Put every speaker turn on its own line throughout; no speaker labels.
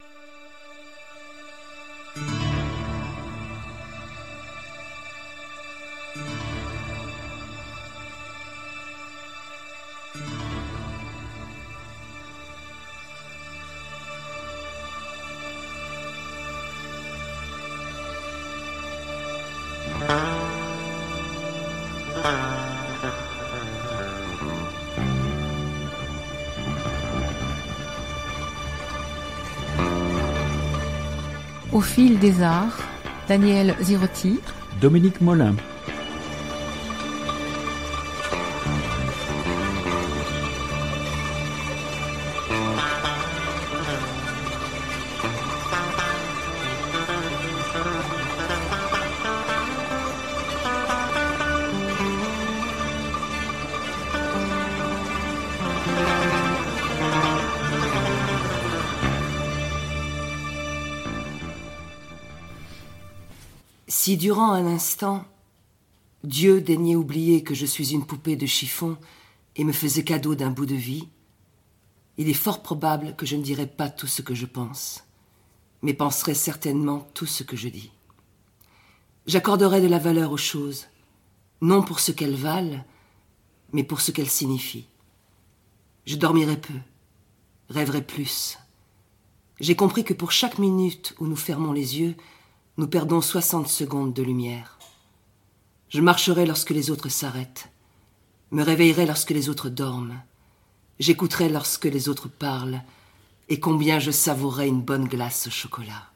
you Au fil des arts, Daniel Zirotti,
Dominique Molin.
Durant un instant, Dieu daignait oublier que je suis une poupée de chiffon et me faisait cadeau d'un bout de vie, il est fort probable que je ne dirais pas tout ce que je pense, mais penserais certainement tout ce que je dis. J'accorderai de la valeur aux choses, non pour ce qu'elles valent, mais pour ce qu'elles signifient. Je dormirai peu, rêverai plus. J'ai compris que pour chaque minute où nous fermons les yeux, nous perdons soixante secondes de lumière. Je marcherai lorsque les autres s'arrêtent, me réveillerai lorsque les autres dorment, j'écouterai lorsque les autres parlent, et combien je savourerai une bonne glace au chocolat.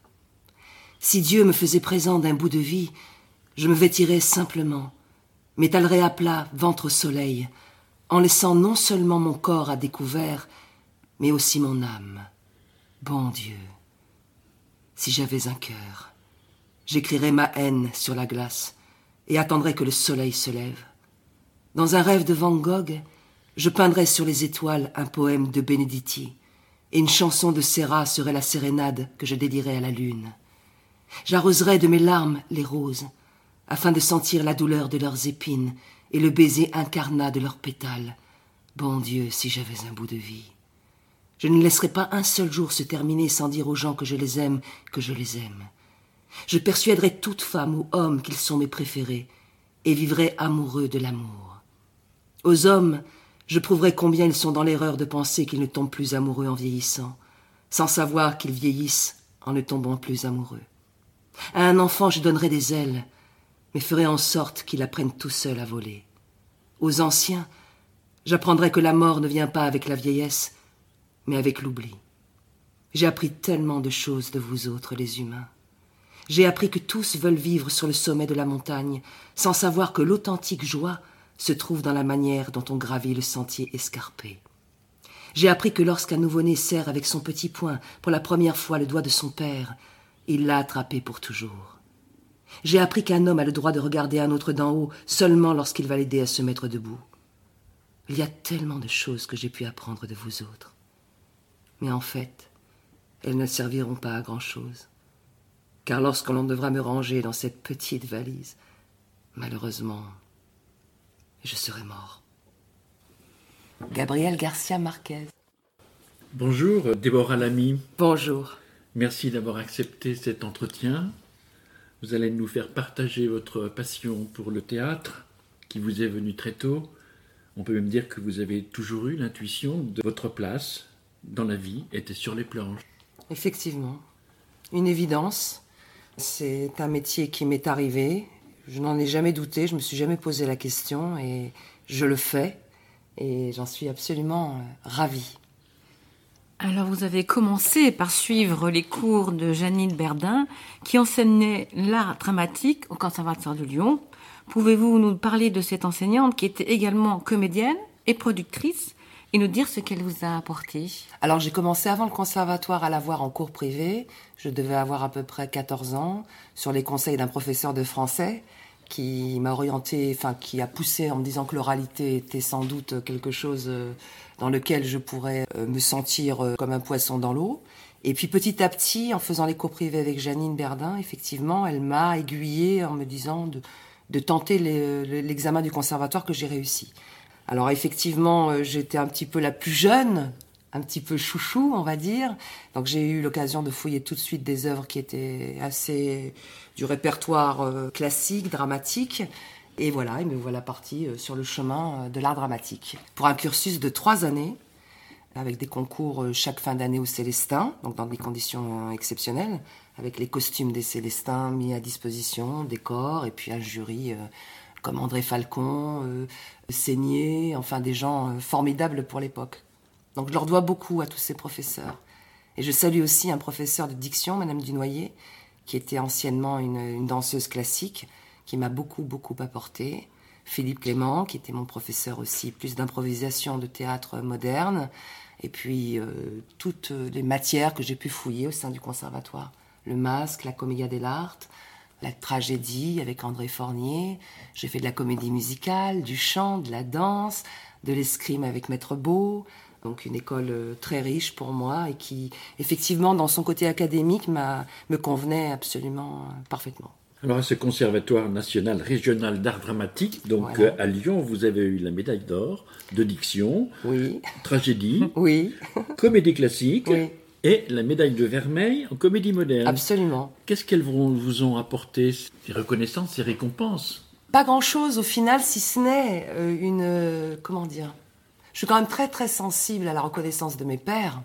Si Dieu me faisait présent d'un bout de vie, je me vêtirais simplement, m'étalerais à plat, ventre au soleil, en laissant non seulement mon corps à découvert, mais aussi mon âme. Bon Dieu, si j'avais un cœur. J'écrirai ma haine sur la glace et attendrai que le soleil se lève. Dans un rêve de Van Gogh, je peindrai sur les étoiles un poème de Benedetti, et une chanson de Serra serait la sérénade que je dédierais à la lune. J'arroserai de mes larmes les roses, afin de sentir la douleur de leurs épines et le baiser incarnat de leurs pétales. Bon Dieu, si j'avais un bout de vie. Je ne laisserai pas un seul jour se terminer sans dire aux gens que je les aime, que je les aime. Je persuaderai toute femme ou homme qu'ils sont mes préférés, et vivrai amoureux de l'amour. Aux hommes, je prouverai combien ils sont dans l'erreur de penser qu'ils ne tombent plus amoureux en vieillissant, sans savoir qu'ils vieillissent en ne tombant plus amoureux. À un enfant, je donnerai des ailes, mais ferai en sorte qu'il apprenne tout seul à voler. Aux anciens, j'apprendrai que la mort ne vient pas avec la vieillesse, mais avec l'oubli. J'ai appris tellement de choses de vous autres, les humains. J'ai appris que tous veulent vivre sur le sommet de la montagne, sans savoir que l'authentique joie se trouve dans la manière dont on gravit le sentier escarpé. J'ai appris que lorsqu'un nouveau-né serre avec son petit poing pour la première fois le doigt de son père, il l'a attrapé pour toujours. J'ai appris qu'un homme a le droit de regarder un autre d'en haut seulement lorsqu'il va l'aider à se mettre debout. Il y a tellement de choses que j'ai pu apprendre de vous autres. Mais en fait, elles ne serviront pas à grand-chose car lorsque l'on devra me ranger dans cette petite valise, malheureusement, je serai mort. Gabriel Garcia Marquez.
Bonjour, Déborah Lamy.
Bonjour.
Merci d'avoir accepté cet entretien. Vous allez nous faire partager votre passion pour le théâtre, qui vous est venue très tôt. On peut même dire que vous avez toujours eu l'intuition de votre place dans la vie était sur les planches.
Effectivement. Une évidence. C'est un métier qui m'est arrivé. Je n'en ai jamais douté, je me suis jamais posé la question et je le fais et j'en suis absolument euh, ravie.
Alors vous avez commencé par suivre les cours de Janine Berdin qui enseignait l'art dramatique au Conservatoire de Lyon. Pouvez-vous nous parler de cette enseignante qui était également comédienne et productrice et nous dire ce qu'elle vous a apporté?
Alors j'ai commencé avant le conservatoire à la voir en cours privé. Je devais avoir à peu près 14 ans, sur les conseils d'un professeur de français qui m'a orienté, enfin qui a poussé en me disant que l'oralité était sans doute quelque chose euh, dans lequel je pourrais euh, me sentir euh, comme un poisson dans l'eau. Et puis petit à petit, en faisant les cours privés avec Janine Berdin, effectivement, elle m'a aiguillée en me disant de, tenter l'examen du conservatoire que j'ai réussi. Alors effectivement, j'étais un petit peu la plus jeune un petit peu chouchou, on va dire. Donc j'ai eu l'occasion de fouiller tout de suite des œuvres qui étaient assez du répertoire euh, classique, dramatique. Et voilà, et me voilà parti euh, sur le chemin euh, de l'art dramatique. Pour un cursus de trois années, avec des concours chaque fin d'année au Célestin, donc dans des conditions exceptionnelles, avec les costumes des Célestins mis à disposition, des corps, et puis un jury comme André Falcon, Seigné, enfin des gens formidables pour l'époque. Donc je leur dois beaucoup à tous ces professeurs. Et je salue aussi un professeur de diction, Madame Dunoyer, qui était anciennement une, danseuse classique, qui m'a beaucoup, beaucoup apporté. Philippe Clément, qui était mon professeur aussi, plus d'improvisation de théâtre moderne. Et puis euh, toutes les matières que j'ai pu fouiller au sein du conservatoire. Le masque, la commedia dell'arte, la tragédie avec André Fornier. J'ai fait de la comédie musicale, du chant, de la danse, de l'escrime avec Maître Beau, donc une école euh, très riche pour moi et qui, effectivement, dans son côté académique, me convenait absolument euh, parfaitement.
Alors à ce Conservatoire national régional d'art dramatique, donc euh, à Lyon, vous avez eu la médaille d'or de diction,
oui.
tragédie,
oui.
comédie classique. Et la médaille de vermeil en comédie moderne.
Absolument.
Qu'est-ce qu'elles vous ont apporté Ces reconnaissances, ces récompenses?
Pas grand-chose au final, si ce n'est une... comment dire je suis quand même très très sensible à la reconnaissance de mes pères.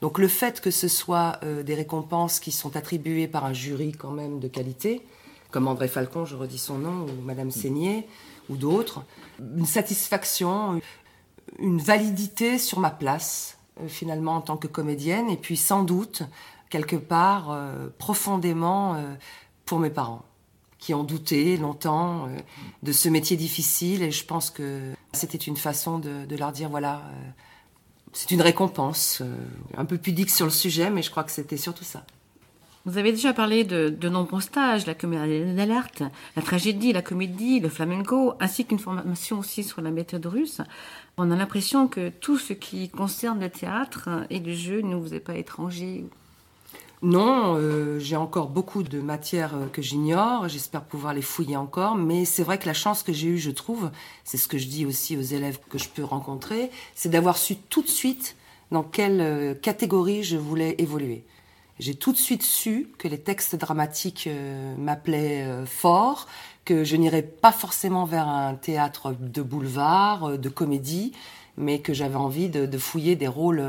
Donc le fait que ce soit euh, des récompenses qui sont attribuées par un jury quand même de qualité, comme André Falcon, je redis son nom, ou Madame Seigné, ou d'autres, une satisfaction, une validité sur ma place, euh, finalement, en tant que comédienne, et puis sans doute, quelque part, euh, profondément, pour mes parents qui ont douté longtemps euh, de ce métier difficile. Et je pense que c'était une façon de, leur dire, voilà, euh, c'est une récompense. Euh, un peu pudique sur le sujet, mais je crois que c'était surtout ça.
Vous avez déjà parlé de, de nombreux stages, la comédie d'alerte, la tragédie, la comédie, le flamenco, ainsi qu'une formation aussi sur la méthode russe. On a l'impression que tout ce qui concerne le théâtre et le jeu ne vous est pas étranger.
Non, euh, j'ai encore beaucoup de matières euh, que j'ignore. J'espère pouvoir les fouiller encore. Mais c'est vrai que la chance que j'ai eue, je trouve, c'est ce que je dis aussi aux élèves que je peux rencontrer, c'est d'avoir su tout de suite dans quelle euh, catégorie je voulais évoluer. J'ai tout de suite su que les textes dramatiques m'appelaient fort, que je n'irais pas forcément vers un théâtre de boulevard, de comédie, mais que j'avais envie de, fouiller des rôles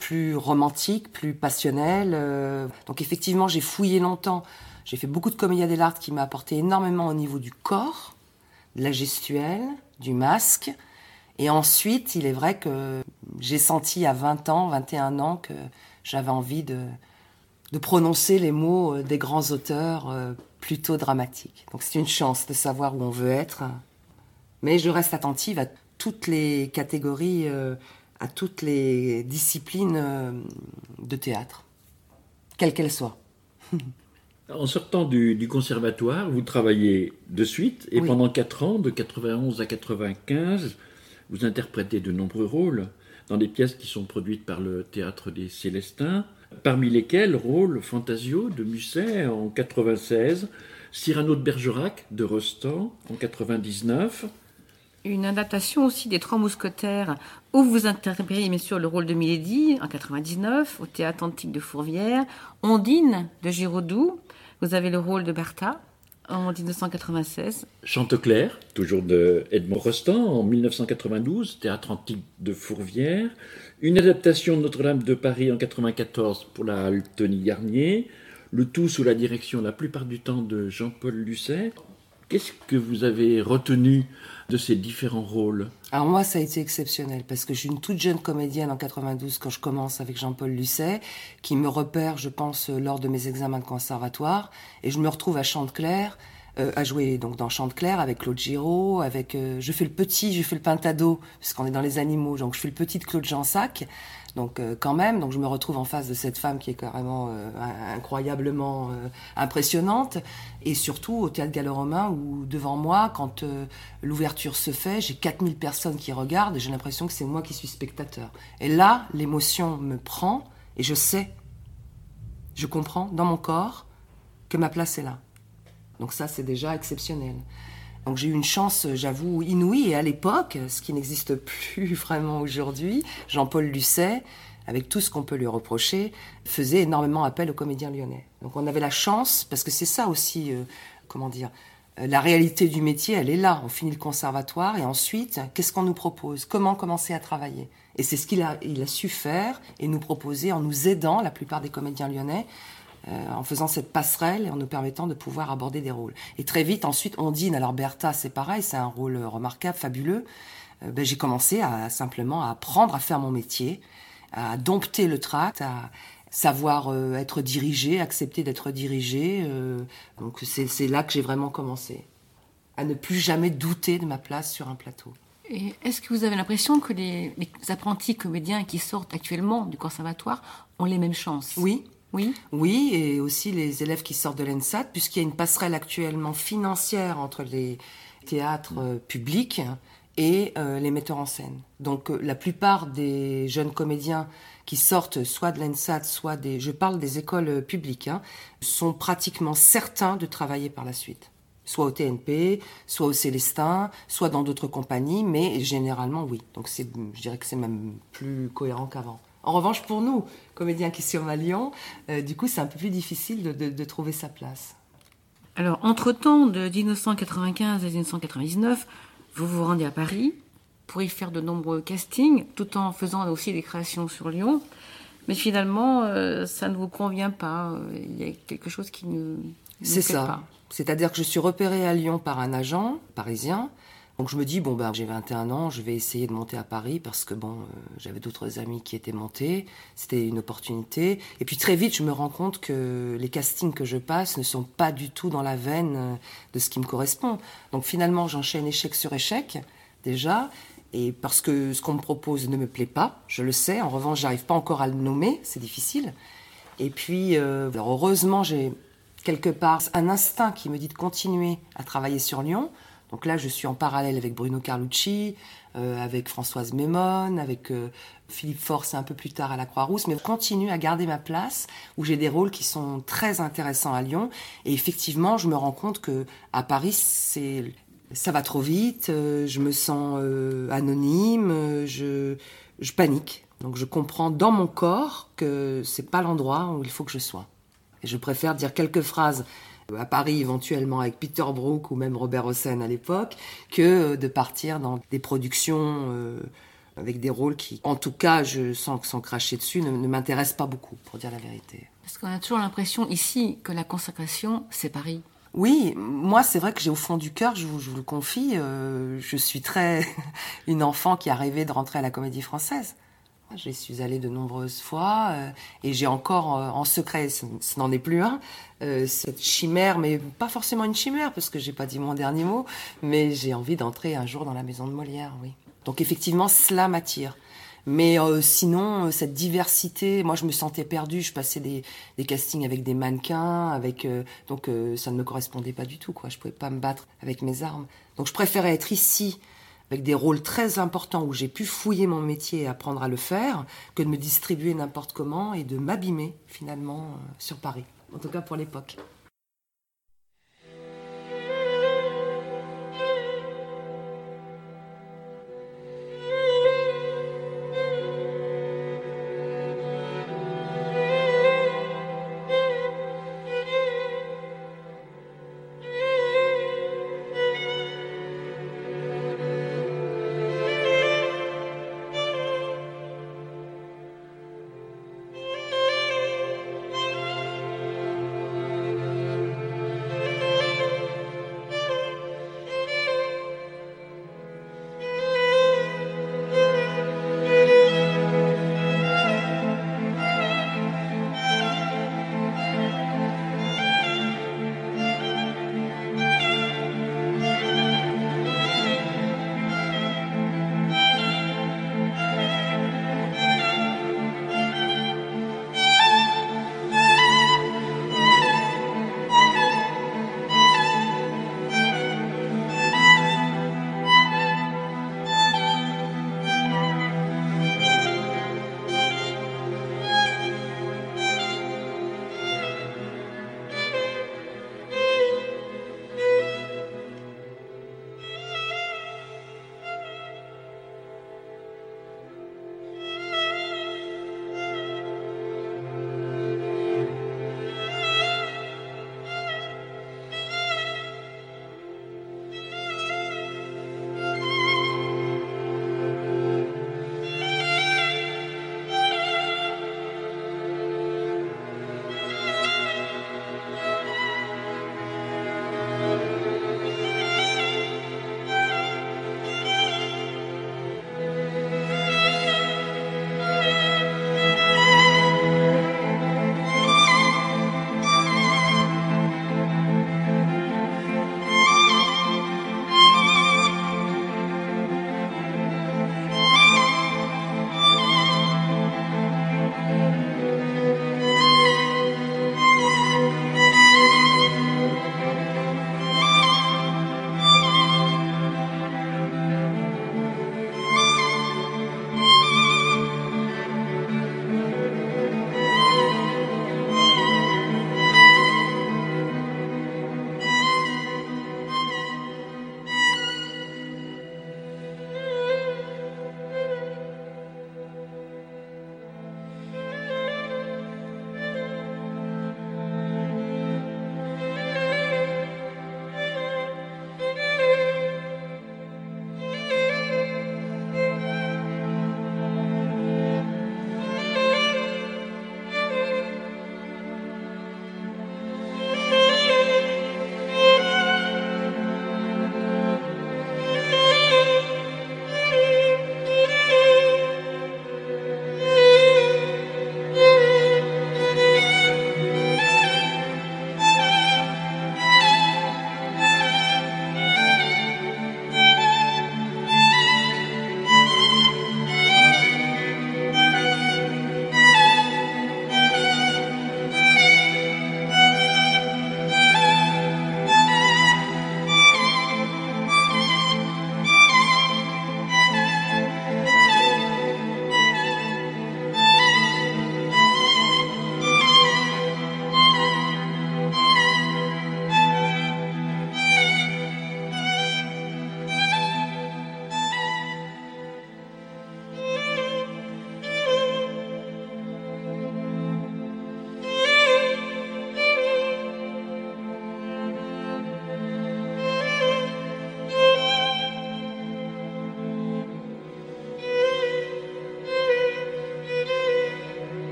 plus romantique, plus passionnel. Euh. Donc effectivement, j'ai fouillé longtemps. J'ai fait beaucoup de comédia dell'arte qui m'a apporté énormément au niveau du corps, de la gestuelle, du masque. Et ensuite, il est vrai que j'ai senti à 20 ans, 21 ans, que j'avais envie de, prononcer les mots euh, des grands auteurs euh, plutôt dramatiques. Donc c'est une chance de savoir où on veut être. Mais je reste attentive à toutes les catégories à toutes les disciplines euh, de théâtre, quelles qu'elles soient.
En sortant du, conservatoire, vous travaillez de suite et pendant 4 ans, de 91 à 95, vous interprétez de nombreux rôles dans des pièces qui sont produites par le théâtre des Célestins, parmi lesquels rôle Fantasio de Musset en 96, Cyrano de Bergerac de Rostand en 99,
une adaptation aussi des Trois Mousquetaires, où vous interprétez bien sûr le rôle de Milady en 99, au Théâtre Antique de Fourvière, Ondine de Giraudoux, vous avez le rôle de Bertha en 1996.
Chanteclair, toujours de Edmond Rostand, en 1992, Théâtre Antique de Fourvière, une adaptation de Notre-Dame de Paris en 1994 pour la Tony Garnier, le tout sous la direction la plupart du temps de Jean-Paul Lucet. Qu'est-ce que vous avez retenu de ces différents rôles?
Alors moi, ça a été exceptionnel parce que je suis une toute jeune comédienne en 92 quand je commence avec Jean-Paul Lucet, qui me repère, je pense, lors de mes examens de conservatoire, et je me retrouve à Chanteclair, euh, à jouer donc dans Chanteclair avec Claude Giraud, avec euh, je fais le petit, je fais le pintado puisqu'on est dans les animaux, donc je fais le petit de Claude Jansac. Donc euh, quand même, donc je me retrouve en face de cette femme qui est carrément euh, incroyablement euh, impressionnante, et surtout au théâtre gallo-romain où devant moi, quand l'ouverture se fait, j'ai 4000 personnes qui regardent et j'ai l'impression que c'est moi qui suis spectateur. Et là, l'émotion me prend et je sais, je comprends dans mon corps que ma place est là. Donc ça, c'est déjà exceptionnel. Donc j'ai eu une chance, j'avoue, inouïe. Et à l'époque, ce qui n'existe plus vraiment aujourd'hui, Jean-Paul Lucet avec tout ce qu'on peut lui reprocher, faisait énormément appel aux comédiens lyonnais. Donc on avait la chance, parce que c'est ça aussi, euh, comment dire, euh, la réalité du métier, elle est là. On finit le conservatoire et ensuite, qu'est-ce qu'on nous propose? Comment commencer à travailler? Et c'est ce qu'il a, il a su faire et nous proposer en nous aidant, la plupart des comédiens lyonnais, euh, en faisant cette passerelle et en nous permettant de pouvoir aborder des rôles. Et très vite, ensuite, on dîne. Alors Bertha, c'est pareil, c'est un rôle remarquable, fabuleux. Euh, ben, j'ai commencé à simplement à apprendre à faire mon métier, à dompter le tract, à savoir euh, être dirigé, accepter d'être dirigé. donc c'est là que j'ai vraiment commencé, à ne plus jamais douter de ma place sur un plateau.
Et est-ce que vous avez l'impression que les, les apprentis comédiens qui sortent actuellement du conservatoire ont les mêmes chances?
Oui,
oui.
Oui, et aussi les élèves qui sortent de l'ENSAT, puisqu'il y a une passerelle actuellement financière entre les théâtres euh, publics et euh, les metteurs en scène. Donc euh, la plupart des jeunes comédiens qui sortent soit de l'ENSAT, soit des, je parle des écoles publiques, hein, sont pratiquement certains de travailler par la suite. Soit au TNP, soit au Célestin, soit dans d'autres compagnies, mais généralement oui. Donc je dirais que c'est même plus cohérent qu'avant. En revanche, pour nous, comédiens qui sommes à Lyon, euh, du coup, c'est un peu plus difficile de, trouver sa place.
Alors, entre-temps, de 1995 à 1999, vous vous rendez à Paris pour y faire de nombreux castings, tout en faisant aussi des créations sur Lyon. Mais finalement, euh, ça ne vous convient pas. Il y a quelque chose qui ne.
C'est ça. C'est-à-dire que je suis repérée à Lyon par un agent parisien donc je me dis, bon, ben, j'ai 21 ans, je vais essayer de monter à Paris parce que, bon, euh, j'avais d'autres amis qui étaient montés, c'était une opportunité. Et puis très vite, je me rends compte que les castings que je passe ne sont pas du tout dans la veine euh, de ce qui me correspond. Donc finalement, j'enchaîne échec sur échec, déjà, et parce que ce qu'on me propose ne me plaît pas, je le sais. En revanche, j'arrive pas encore à le nommer, c'est difficile. Et puis, euh, heureusement, j'ai quelque part un instinct qui me dit de continuer à travailler sur Lyon. Donc là, je suis en parallèle avec Bruno Carlucci, euh, avec Françoise Mémone, avec euh, Philippe Force un peu plus tard à la Croix-Rousse, mais je continue à garder ma place où j'ai des rôles qui sont très intéressants à Lyon. Et effectivement, je me rends compte que à Paris, c'est ça va trop vite, euh, je me sens anonyme, je, je panique. Donc je comprends dans mon corps que c'est pas l'endroit où il faut que je sois. Et je préfère dire quelques phrases à Paris éventuellement avec Peter Brook ou même Robert Hossein à l'époque, que de partir dans des productions euh, avec des rôles qui, en tout cas, je sens que sans cracher dessus, ne, m'intéressent pas beaucoup, pour dire la vérité.
Parce qu'on a toujours l'impression ici que la consacration, c'est Paris.
Oui, moi c'est vrai que j'ai au fond du cœur, je vous, je vous le confie, euh, je suis très une enfant qui a rêvé de rentrer à la Comédie Française. J'y suis allée de nombreuses fois euh, et j'ai encore euh, en secret, ce, n'en est plus un, euh, cette chimère, mais pas forcément une chimère parce que j'ai pas dit mon dernier mot, mais j'ai envie d'entrer un jour dans la maison de Molière, oui. Donc effectivement, cela m'attire. Mais sinon, cette diversité, moi je me sentais perdue, je passais des, des castings avec des mannequins, avec donc ça ne me correspondait pas du tout, quoi. Je pouvais pas me battre avec mes armes. Donc je préférais être ici avec des rôles très importants où j'ai pu fouiller mon métier et apprendre à le faire, que de me distribuer n'importe comment et de m'abîmer finalement euh, sur Paris, en tout cas pour l'époque.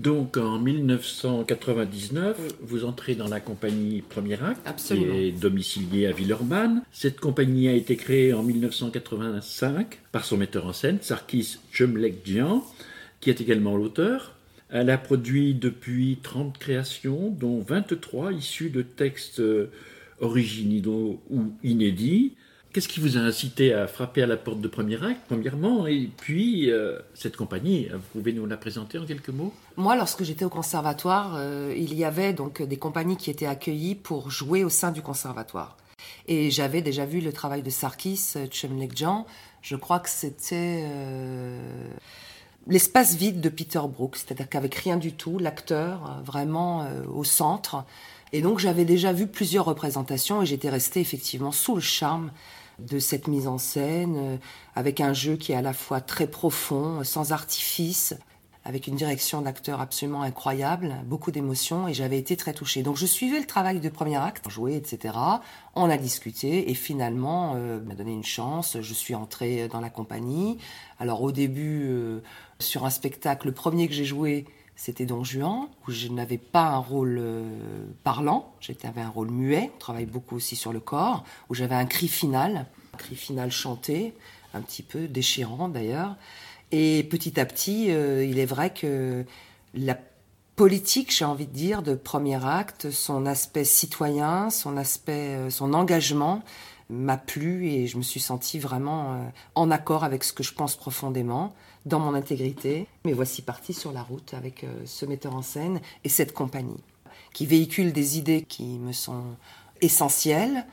Donc en 1999, vous entrez dans la compagnie Premier Acte,
Absolument.
qui est domiciliée à Villeurbanne. Cette compagnie a été créée en 1985 par son metteur en scène, Sarkis Chumlekjian, qui est également l'auteur. Elle a produit depuis 30 créations, dont 23 issues de textes euh, originaux ou inédits. Qu'est-ce qui vous a incité à frapper à la porte de Premier Acte, premièrement Et puis, euh, cette compagnie, vous pouvez nous la présenter en quelques mots?
Moi, lorsque j'étais au conservatoire, euh, il y avait donc des compagnies qui étaient accueillies pour jouer au sein du conservatoire. Et j'avais déjà vu le travail de Sarkis euh, Chemlekjan. Je crois que c'était l'espace vide de Peter Brook, c'est-à-dire qu'avec rien du tout, l'acteur vraiment au centre. Et donc j'avais déjà vu plusieurs représentations et j'étais restée effectivement sous le charme de cette mise en scène, euh, avec un jeu qui est à la fois très profond, sans artifice, avec une direction d'acteur absolument incroyable, beaucoup d'émotions, et j'avais été très touchée. Donc je suivais le travail de premier acte, joué, etc. On a discuté, et finalement, euh, m'a donné une chance. Je suis entrée dans la compagnie. Alors au début, euh, sur un spectacle, le premier que j'ai joué, c'était Don Juan, où je n'avais pas un rôle euh, parlant, j'avais un rôle muet, on travaille beaucoup aussi sur le corps, où j'avais un cri final, un cri final chanté, un petit peu déchirant d'ailleurs. Et petit à petit, euh, il est vrai que la politique, j'ai envie de dire, de premier acte, son aspect citoyen, son aspect, euh, son engagement m'a plu et je me suis sentie vraiment en accord avec ce que je pense profondément, dans mon intégrité. Mais voici parti sur la route avec euh, ce metteur en scène et cette compagnie qui véhicule des idées qui me sont essentielles,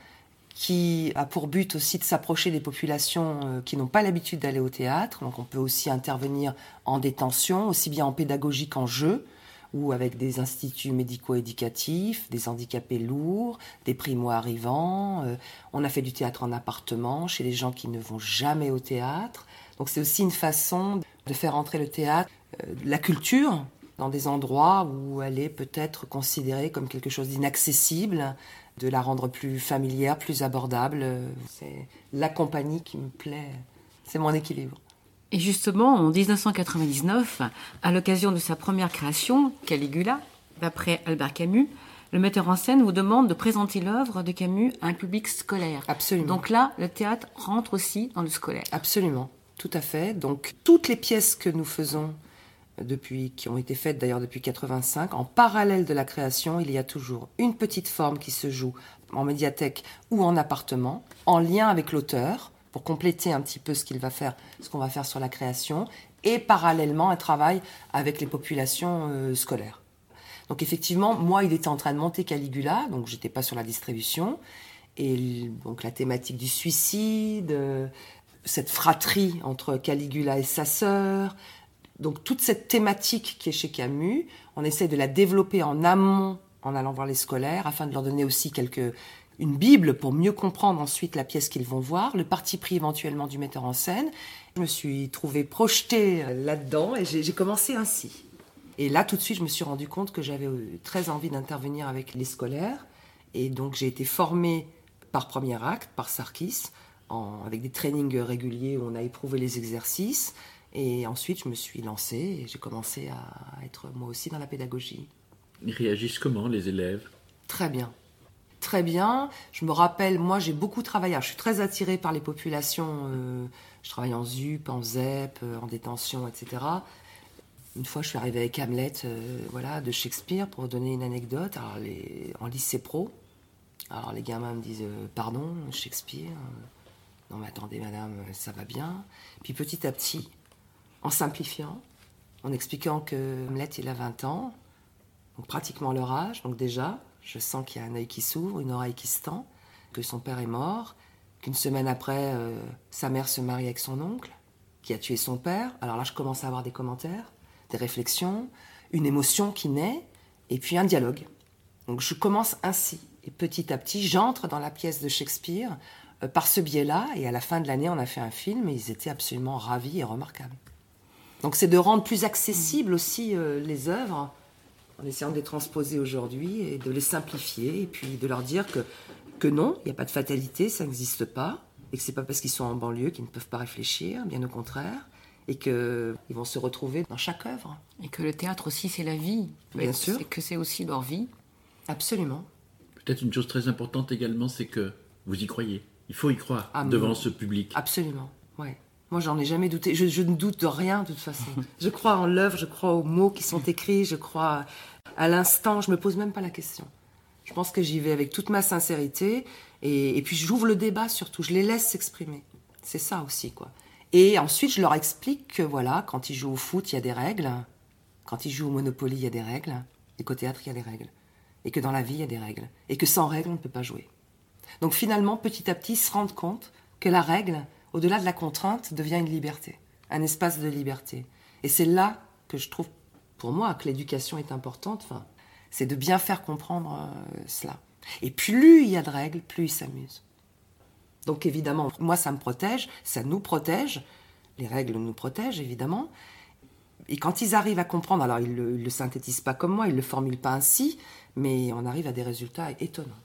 qui a pour but aussi de s'approcher des populations euh, qui n'ont pas l'habitude d'aller au théâtre. Donc on peut aussi intervenir en détention, aussi bien en pédagogie qu'en jeu, ou avec des instituts médico-éducatifs, des handicapés lourds, des primo-arrivants. Euh, on a fait du théâtre en appartement chez les gens qui ne vont jamais au théâtre. Donc c'est aussi une façon de faire entrer le théâtre, euh, la culture, dans des endroits où elle est peut-être considérée comme quelque chose d'inaccessible, de la rendre plus familière, plus abordable. C'est la compagnie qui me plaît, c'est mon équilibre.
Et justement, en 1999, à l'occasion de sa première création, Caligula, d'après Albert Camus, le metteur en scène vous demande de présenter l'œuvre de Camus à un public scolaire.
Absolument.
Donc là, le théâtre rentre aussi dans le scolaire.
Absolument, tout à fait. Donc toutes les pièces que nous faisons depuis, qui ont été faites d'ailleurs depuis 85, en parallèle de la création, il y a toujours une petite forme qui se joue en médiathèque ou en appartement, en lien avec l'auteur, pour compléter un petit peu ce qu'il va faire, ce qu'on va faire sur la création, et parallèlement un travail avec les populations euh, scolaires. Donc effectivement, moi, il était en train de monter Caligula, donc j'étais pas sur la distribution, et donc la thématique du suicide, euh, cette fratrie entre Caligula et sa sœur, donc toute cette thématique qui est chez Camus, on essaie de la développer en amont en allant voir les scolaires afin de leur donner aussi quelques une bible pour mieux comprendre ensuite la pièce qu'ils vont voir, le parti pris éventuellement du metteur en scène. Je me suis trouvée projetée là-dedans et j'ai commencé ainsi. Et là tout de suite, je me suis rendu compte que j'avais très envie d'intervenir avec les scolaires et donc j'ai été formée par premier acte par Sarkis en, avec des trainings réguliers où on a éprouvé les exercices et ensuite, je me suis lancée et j'ai commencé à être moi aussi dans la pédagogie.
Ils réagissent comment, les élèves?
Très bien. Très bien. Je me rappelle, moi, j'ai beaucoup travaillé. Alors, je suis très attirée par les populations. Euh, je travaille en ZUP, en ZEP, euh, en détention, etc. Une fois, je suis arrivée avec Hamlet, euh, voilà, de Shakespeare, pour donner une anecdote. Alors, les, en lycée pro. Alors, les gamins me disent Pardon, Shakespeare Non, mais attendez, madame, ça va bien. Puis petit à petit, en simplifiant, en expliquant que Hamlet, il a 20 ans, donc pratiquement leur âge, donc déjà, je sens qu'il y a un œil qui s'ouvre, une oreille qui se tend, que son père est mort, qu'une semaine après, euh, sa mère se marie avec son oncle, qui a tué son père. Alors là, je commence à avoir des commentaires, des réflexions, une émotion qui naît, et puis un dialogue. Donc je commence ainsi, et petit à petit, j'entre dans la pièce de Shakespeare par ce biais-là, et à la fin de l'année, on a fait un film, et ils étaient absolument ravis et remarquables. Donc c'est de rendre plus accessibles aussi euh, les œuvres en essayant de les transposer aujourd'hui et de les simplifier et puis de leur dire que, que non, il n'y a pas de fatalité, ça n'existe pas et que c'est pas parce qu'ils sont en banlieue qu'ils ne peuvent pas réfléchir, bien au contraire, et qu'ils vont se retrouver dans chaque œuvre.
Et que le théâtre aussi, c'est la vie.
Bien sûr.
Et que c'est aussi leur vie.
Absolument.
Peut-être une chose très importante également, c'est que vous y croyez. Il faut y croire
Ah,
devant ce public.
Absolument, ouais. Moi, j'en ai jamais douté. Je, je ne doute de rien, de toute façon. je crois en l'œuvre, je crois aux mots qui sont écrits, je crois à l'instant. Je me pose même pas la question. Je pense que j'y vais avec toute ma sincérité. Et, et puis, j'ouvre le débat surtout. Je les laisse s'exprimer. C'est ça aussi, quoi. Et ensuite, je leur explique que, voilà, quand ils jouent au foot, il y a des règles. Quand ils jouent au Monopoly, il y a des règles. Et qu'au théâtre, il y a des règles. Et que dans la vie, il y a des règles. Et que sans règles, on ne peut pas jouer. Donc finalement, petit à petit, se rendent compte que la règle, au-delà de la contrainte, devient une liberté, un espace de liberté. Et c'est là que je trouve, pour moi, que l'éducation est importante. Enfin, c'est de bien faire comprendre euh, cela. Et plus il y a de règles, plus ils s'amusent. Donc évidemment, moi, ça me protège, ça nous protège. Les règles nous protègent, évidemment. Et quand ils arrivent à comprendre, alors ils ne le synthétisent pas comme moi, ils ne le formulent pas ainsi, mais on arrive à des résultats étonnants.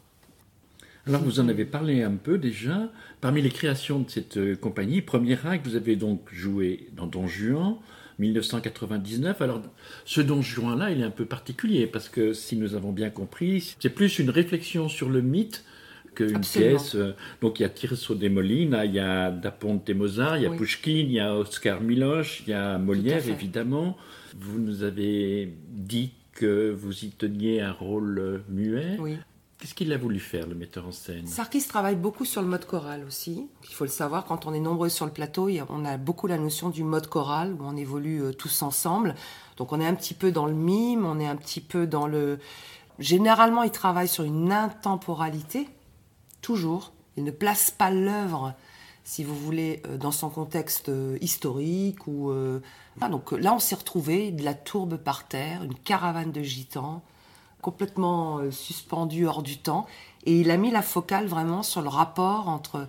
Alors vous en avez parlé un peu déjà. Parmi les créations de cette euh, compagnie, Premier Acte, vous avez donc joué dans Don Juan, 1999. Alors ce Don Juan-là, il est un peu particulier parce que si nous avons bien compris, c'est plus une réflexion sur le mythe qu'une pièce. Donc il y a Tirso de Molina, il y a Da Ponte Mozart, il y a
Oui.
Pushkin, il y a Oscar Miloche, il y a Molière évidemment. Vous nous avez dit que vous y teniez un rôle euh, muet.
Oui.
Qu'est-ce qu'il a voulu faire, le metteur en scène?
Sarkis travaille beaucoup sur le mode choral aussi. Il faut le savoir, quand on est nombreux sur le plateau, on a beaucoup la notion du mode choral, où on évolue euh, tous ensemble. Donc on est un petit peu dans le mime, on est un petit peu dans le... Généralement, il travaille sur une intemporalité, toujours. Il ne place pas l'œuvre, si vous voulez, euh, dans son contexte euh, historique. ou. Donc là, on s'est retrouvé de la tourbe par terre, une caravane de gitans, complètement euh, suspendu hors du temps. Et il a mis la focale vraiment sur le rapport entre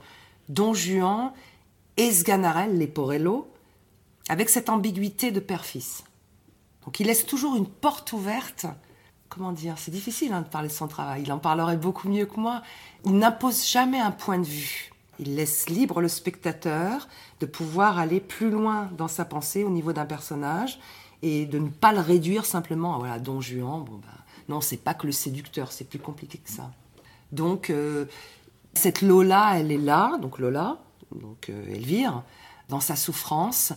Don Juan et Sganarelle, Leporello, avec cette ambiguïté de père-fils. Donc il laisse toujours une porte ouverte. Comment dire? C'est difficile hein, de parler de son travail. Il en parlerait beaucoup mieux que moi. Il n'impose jamais un point de vue. Il laisse libre le spectateur de pouvoir aller plus loin dans sa pensée au niveau d'un personnage et de ne pas le réduire simplement à voilà, Don Juan. Bon, bah, non, c'est pas que le séducteur, c'est plus compliqué que ça. Donc, euh, cette Lola, elle est là, donc Lola, donc euh, Elvire, dans sa souffrance.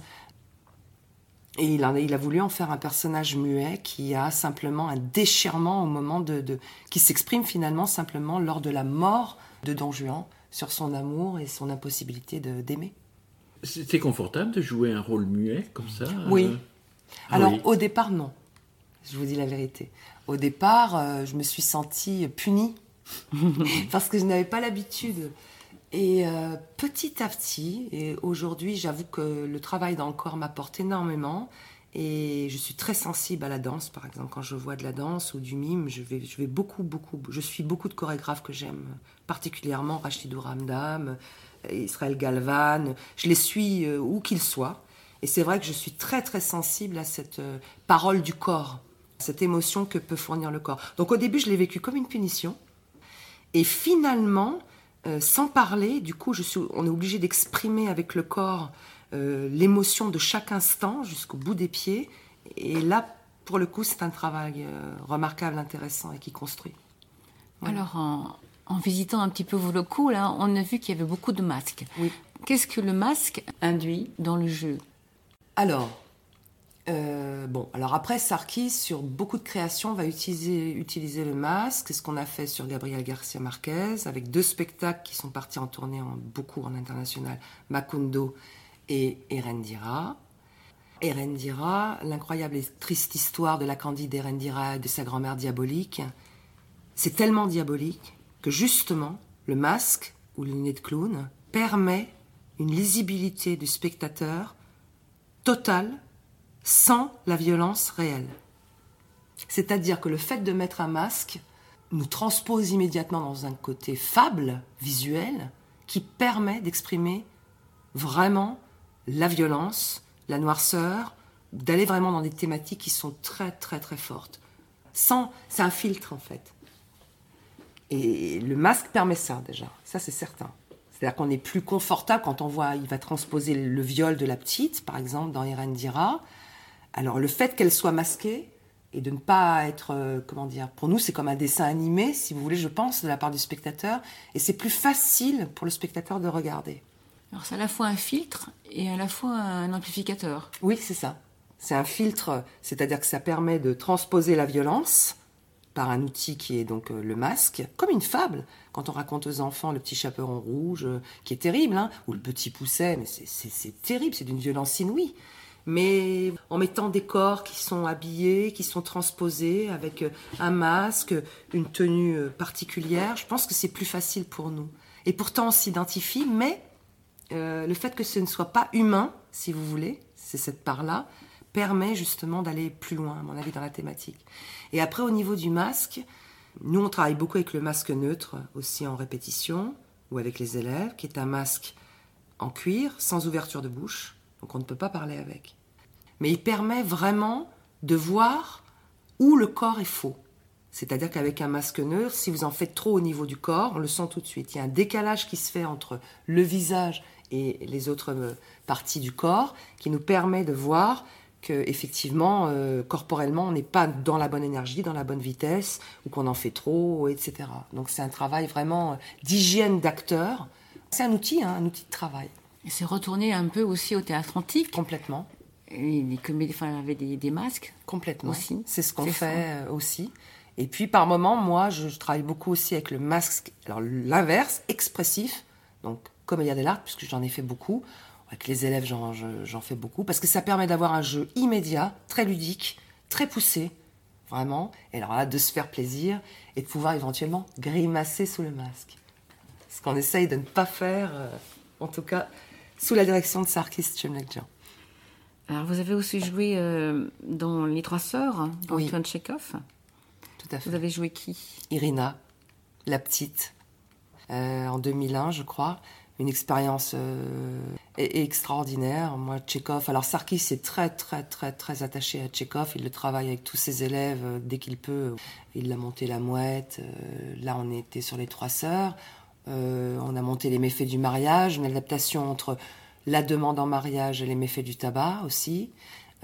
Et il, a, il a voulu en faire un personnage muet qui a simplement un déchirement au moment de. de- qui s'exprime finalement simplement lors de la mort de Don Juan sur son amour et son impossibilité d'aimer.
C'est c'est confortable de jouer un rôle muet comme ça
Oui.
euh?
Alors,
oui.
au départ, non. Je vous dis la vérité. Au départ, euh, je me suis sentie punie parce que je n'avais pas l'habitude. Et euh, petit à petit, et aujourd'hui, j'avoue que le travail dans le corps m'apporte énormément. Et je suis très sensible à la danse, par exemple, quand je vois de la danse ou du mime, je vais, je vais beaucoup, beaucoup, je suis beaucoup de chorégraphes que j'aime, particulièrement Rachidou Ramdam, Israël Galvan, je les suis euh, où qu'ils soient. Et c'est vrai que je suis très, très sensible à cette euh, parole du corps, cette émotion que peut fournir le corps. Donc au début, je l'ai vécu comme une punition. Et finalement, euh, sans parler, du coup, je suis, on est obligé d'exprimer avec le corps euh, l'émotion de chaque instant jusqu'au bout des pieds. Et là, pour le coup, c'est un travail euh, remarquable, intéressant et qui construit. Voilà.
Alors, en, en visitant un petit peu vos locaux, là, on a vu qu'il y avait beaucoup de masques.
Oui.
Qu'est-ce que le masque induit dans le jeu?
Alors, euh, bon, alors après, Sarkis, sur beaucoup de créations, va utiliser, utiliser le masque. C'est ce qu'on a fait sur Gabriel Garcia Marquez, avec deux spectacles qui sont partis en tournée beaucoup en international, Macondo et Erendira. Erendira, l'incroyable et triste histoire de la candide Erendira et de sa grand-mère diabolique. C'est tellement diabolique que justement, le masque ou le nez de clown permet une lisibilité du spectateur totale sans la violence réelle. C'est-à-dire que le fait de mettre un masque nous transpose immédiatement dans un côté fable, visuel, qui permet d'exprimer vraiment la violence, la noirceur, d'aller vraiment dans des thématiques qui sont très très très fortes. Sans, c'est un filtre en fait. Et le masque permet ça déjà, ça c'est certain. C'est-à-dire qu'on est plus confortable quand on voit, il va transposer le viol de la petite, par exemple, dans Irène Dira. Alors le fait qu'elle soit masquée et de ne pas être, euh, comment dire, pour nous c'est comme un dessin animé, si vous voulez, je pense, de la part du spectateur, et c'est plus facile pour le spectateur de regarder.
Alors c'est à la fois un filtre et à la fois un amplificateur.
Oui, c'est ça. C'est un filtre, c'est-à-dire que ça permet de transposer la violence par un outil qui est donc euh, le masque, comme une fable. Quand on raconte aux enfants le petit chaperon rouge, euh, qui est terrible, hein, ou le petit pousset, mais c'est terrible, c'est d'une violence inouïe mais en mettant des corps qui sont habillés, qui sont transposés avec euh, un masque, une tenue euh, particulière, je pense que c'est plus facile pour nous. Et pourtant on s'identifie, mais euh, le fait que ce ne soit pas humain, si vous voulez, c'est cette part-là, permet justement d'aller plus loin, à mon avis, dans la thématique. Et après, au niveau du masque, nous, on travaille beaucoup avec le masque neutre, aussi en répétition, ou avec les élèves, qui est un masque en cuir, sans ouverture de bouche, donc on ne peut pas parler avec. Mais il permet vraiment de voir où le corps est faux. C'est-à-dire qu'avec un masque neutre, si vous en faites trop au niveau du corps, on le sent tout de suite. Il y a un décalage qui se fait entre le visage et les autres euh, parties du corps qui nous permet de voir que effectivement euh, corporellement on n'est pas dans la bonne énergie, dans la bonne vitesse ou qu'on en fait trop, etc. Donc c'est un travail vraiment euh, d'hygiène d'acteur. C'est un outil, hein, un outil de travail.
Et c'est retourné un peu aussi au théâtre antique.
Complètement.
Et les comédies, enfin, avait des, des, masques.
Complètement. Aussi. C'est ce qu'on fait euh, aussi. Et puis par moment, moi, je, travaille beaucoup aussi avec le masque, alors l'inverse, expressif, donc comédia dell'arte, puisque j'en ai fait beaucoup. Avec les élèves, j'en fais beaucoup, parce que ça permet d'avoir un jeu immédiat, très ludique, très poussé, vraiment. Et alors là, de se faire plaisir et de pouvoir éventuellement grimacer sous le masque. Ce qu'on essaye de ne pas faire, euh, en tout cas, sous la direction de Sarkis Chemnekjian.
Alors, vous avez aussi joué euh, dans Les Trois Sœurs, d'Antoine oui. Chekhov.
Tout à fait.
Vous avez joué qui?
Irina, la petite, euh, en 2001, je crois. Une expérience euh, extraordinaire. Moi, Tchekhov. Alors, Sarkis est très, très, très, très attaché à Tchekhov. Il le travaille avec tous ses élèves dès qu'il peut. Il a monté La Mouette. là, on était sur Les Trois Sœurs. On a monté les méfaits du mariage, une adaptation entre la demande en mariage et les méfaits du tabac aussi.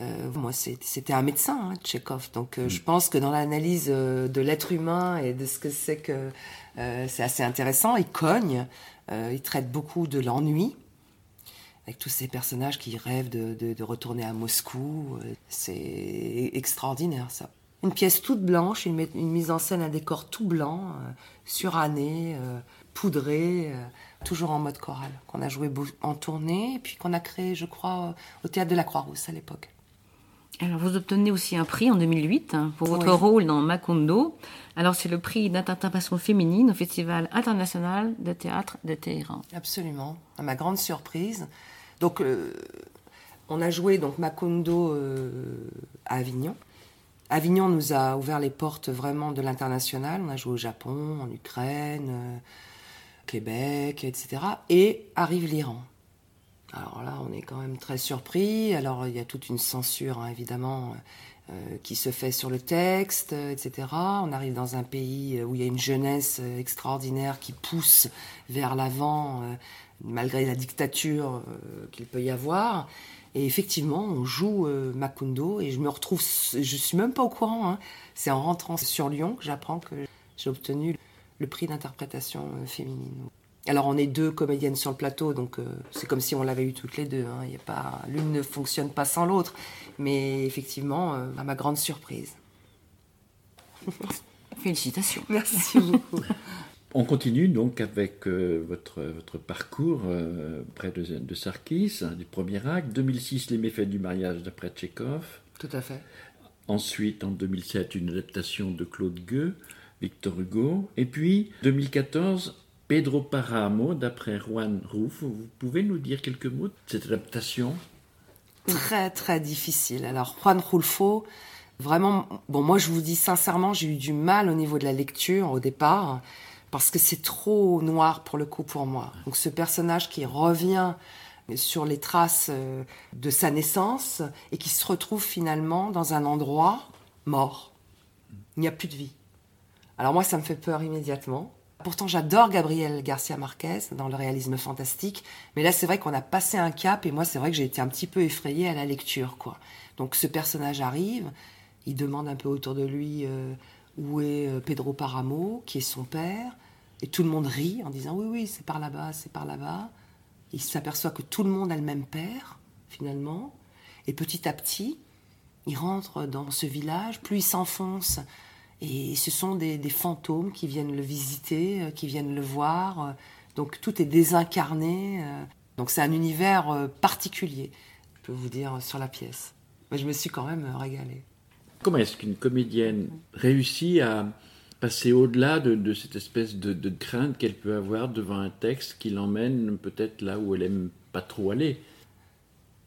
Euh, moi, c'était un médecin, hein, Tchekhov. Donc, euh, je mm. pense que dans l'analyse de l'être humain et de ce que c'est que c'est assez intéressant. Il cogne, il traite beaucoup de l'ennui, avec tous ces personnages qui rêvent de retourner à Moscou. C'est extraordinaire, ça. Une pièce toute blanche, une, mise en scène, un décor tout blanc, suranné poudré, euh, toujours en mode choral, qu'on a joué en tournée, et puis qu'on a créé, je crois, au théâtre de la Croix-Rousse à l'époque.
Alors, vous obtenez aussi un prix en 2008 hein, pour votre rôle dans Macondo. Alors, c'est le prix d'interprétation féminine au Festival international de théâtre de Téhéran.
Absolument, à ma grande surprise. Donc, euh, on a joué donc Macondo euh, à Avignon. Avignon nous a ouvert les portes vraiment de l'international. On a joué au Japon, en Ukraine. Québec, etc. Et arrive l'Iran. Alors là, on est quand même très surpris. Alors il y a toute une censure, hein, évidemment, euh, qui se fait sur le texte, etc. On arrive dans un pays où il y a une jeunesse extraordinaire qui pousse vers l'avant, euh, malgré la dictature euh, qu'il peut y avoir. Et effectivement, on joue Makundo et je me retrouve, je suis même pas au courant. Hein. C'est en rentrant sur Lyon que j'apprends que j'ai obtenu le prix d'interprétation euh, féminine. Alors on est deux comédiennes sur le plateau, donc euh, c'est comme si on l'avait eu toutes les deux. Hein. Y a pas, l'une ne fonctionne pas sans l'autre, mais effectivement, euh, à ma grande surprise.
Félicitations.
Merci beaucoup.
On continue donc avec votre, votre parcours près de, de Sarkis, hein, du premier acte. 2006, Les méfaits du mariage d'après Tchekhov.
Tout à fait.
Ensuite, en 2007, une adaptation de Claude Gueux. Victor Hugo. Et puis, 2014, Pedro Paramo, d'après Juan Ruf. Vous pouvez nous dire quelques mots de cette adaptation?
Très, très difficile. Alors, Juan Rulfo, vraiment, bon, moi je vous dis sincèrement, j'ai eu du mal au niveau de la lecture au départ, parce que c'est trop noir pour le coup pour moi. Donc, ce personnage qui revient sur les traces euh, de sa naissance et qui se retrouve finalement dans un endroit mort. Il n'y a plus de vie. Alors moi, ça me fait peur immédiatement. Pourtant, j'adore Gabriel Garcia Marquez dans le réalisme fantastique, mais là, c'est vrai qu'on a passé un cap, et moi, c'est vrai que j'ai été un petit peu effrayée à la lecture, quoi. Donc, ce personnage arrive, il demande un peu autour de lui euh, où est euh, Pedro Paramo, qui est son père, et tout le monde rit en disant oui, oui, c'est par là-bas, c'est par là-bas. Il s'aperçoit que tout le monde a le même père, finalement, et petit à petit, il rentre dans ce village, plus il s'enfonce et ce sont des, fantômes qui viennent le visiter, euh, qui viennent le voir. Euh, donc tout est désincarné. Euh. Donc c'est un univers particulier, je peux vous dire, sur la pièce. Mais je me suis quand même régalée.
Comment est-ce qu'une comédienne réussit à passer au-delà de, cette espèce de, de crainte qu'elle peut avoir devant un texte qui l'emmène peut-être là où elle aime pas trop aller?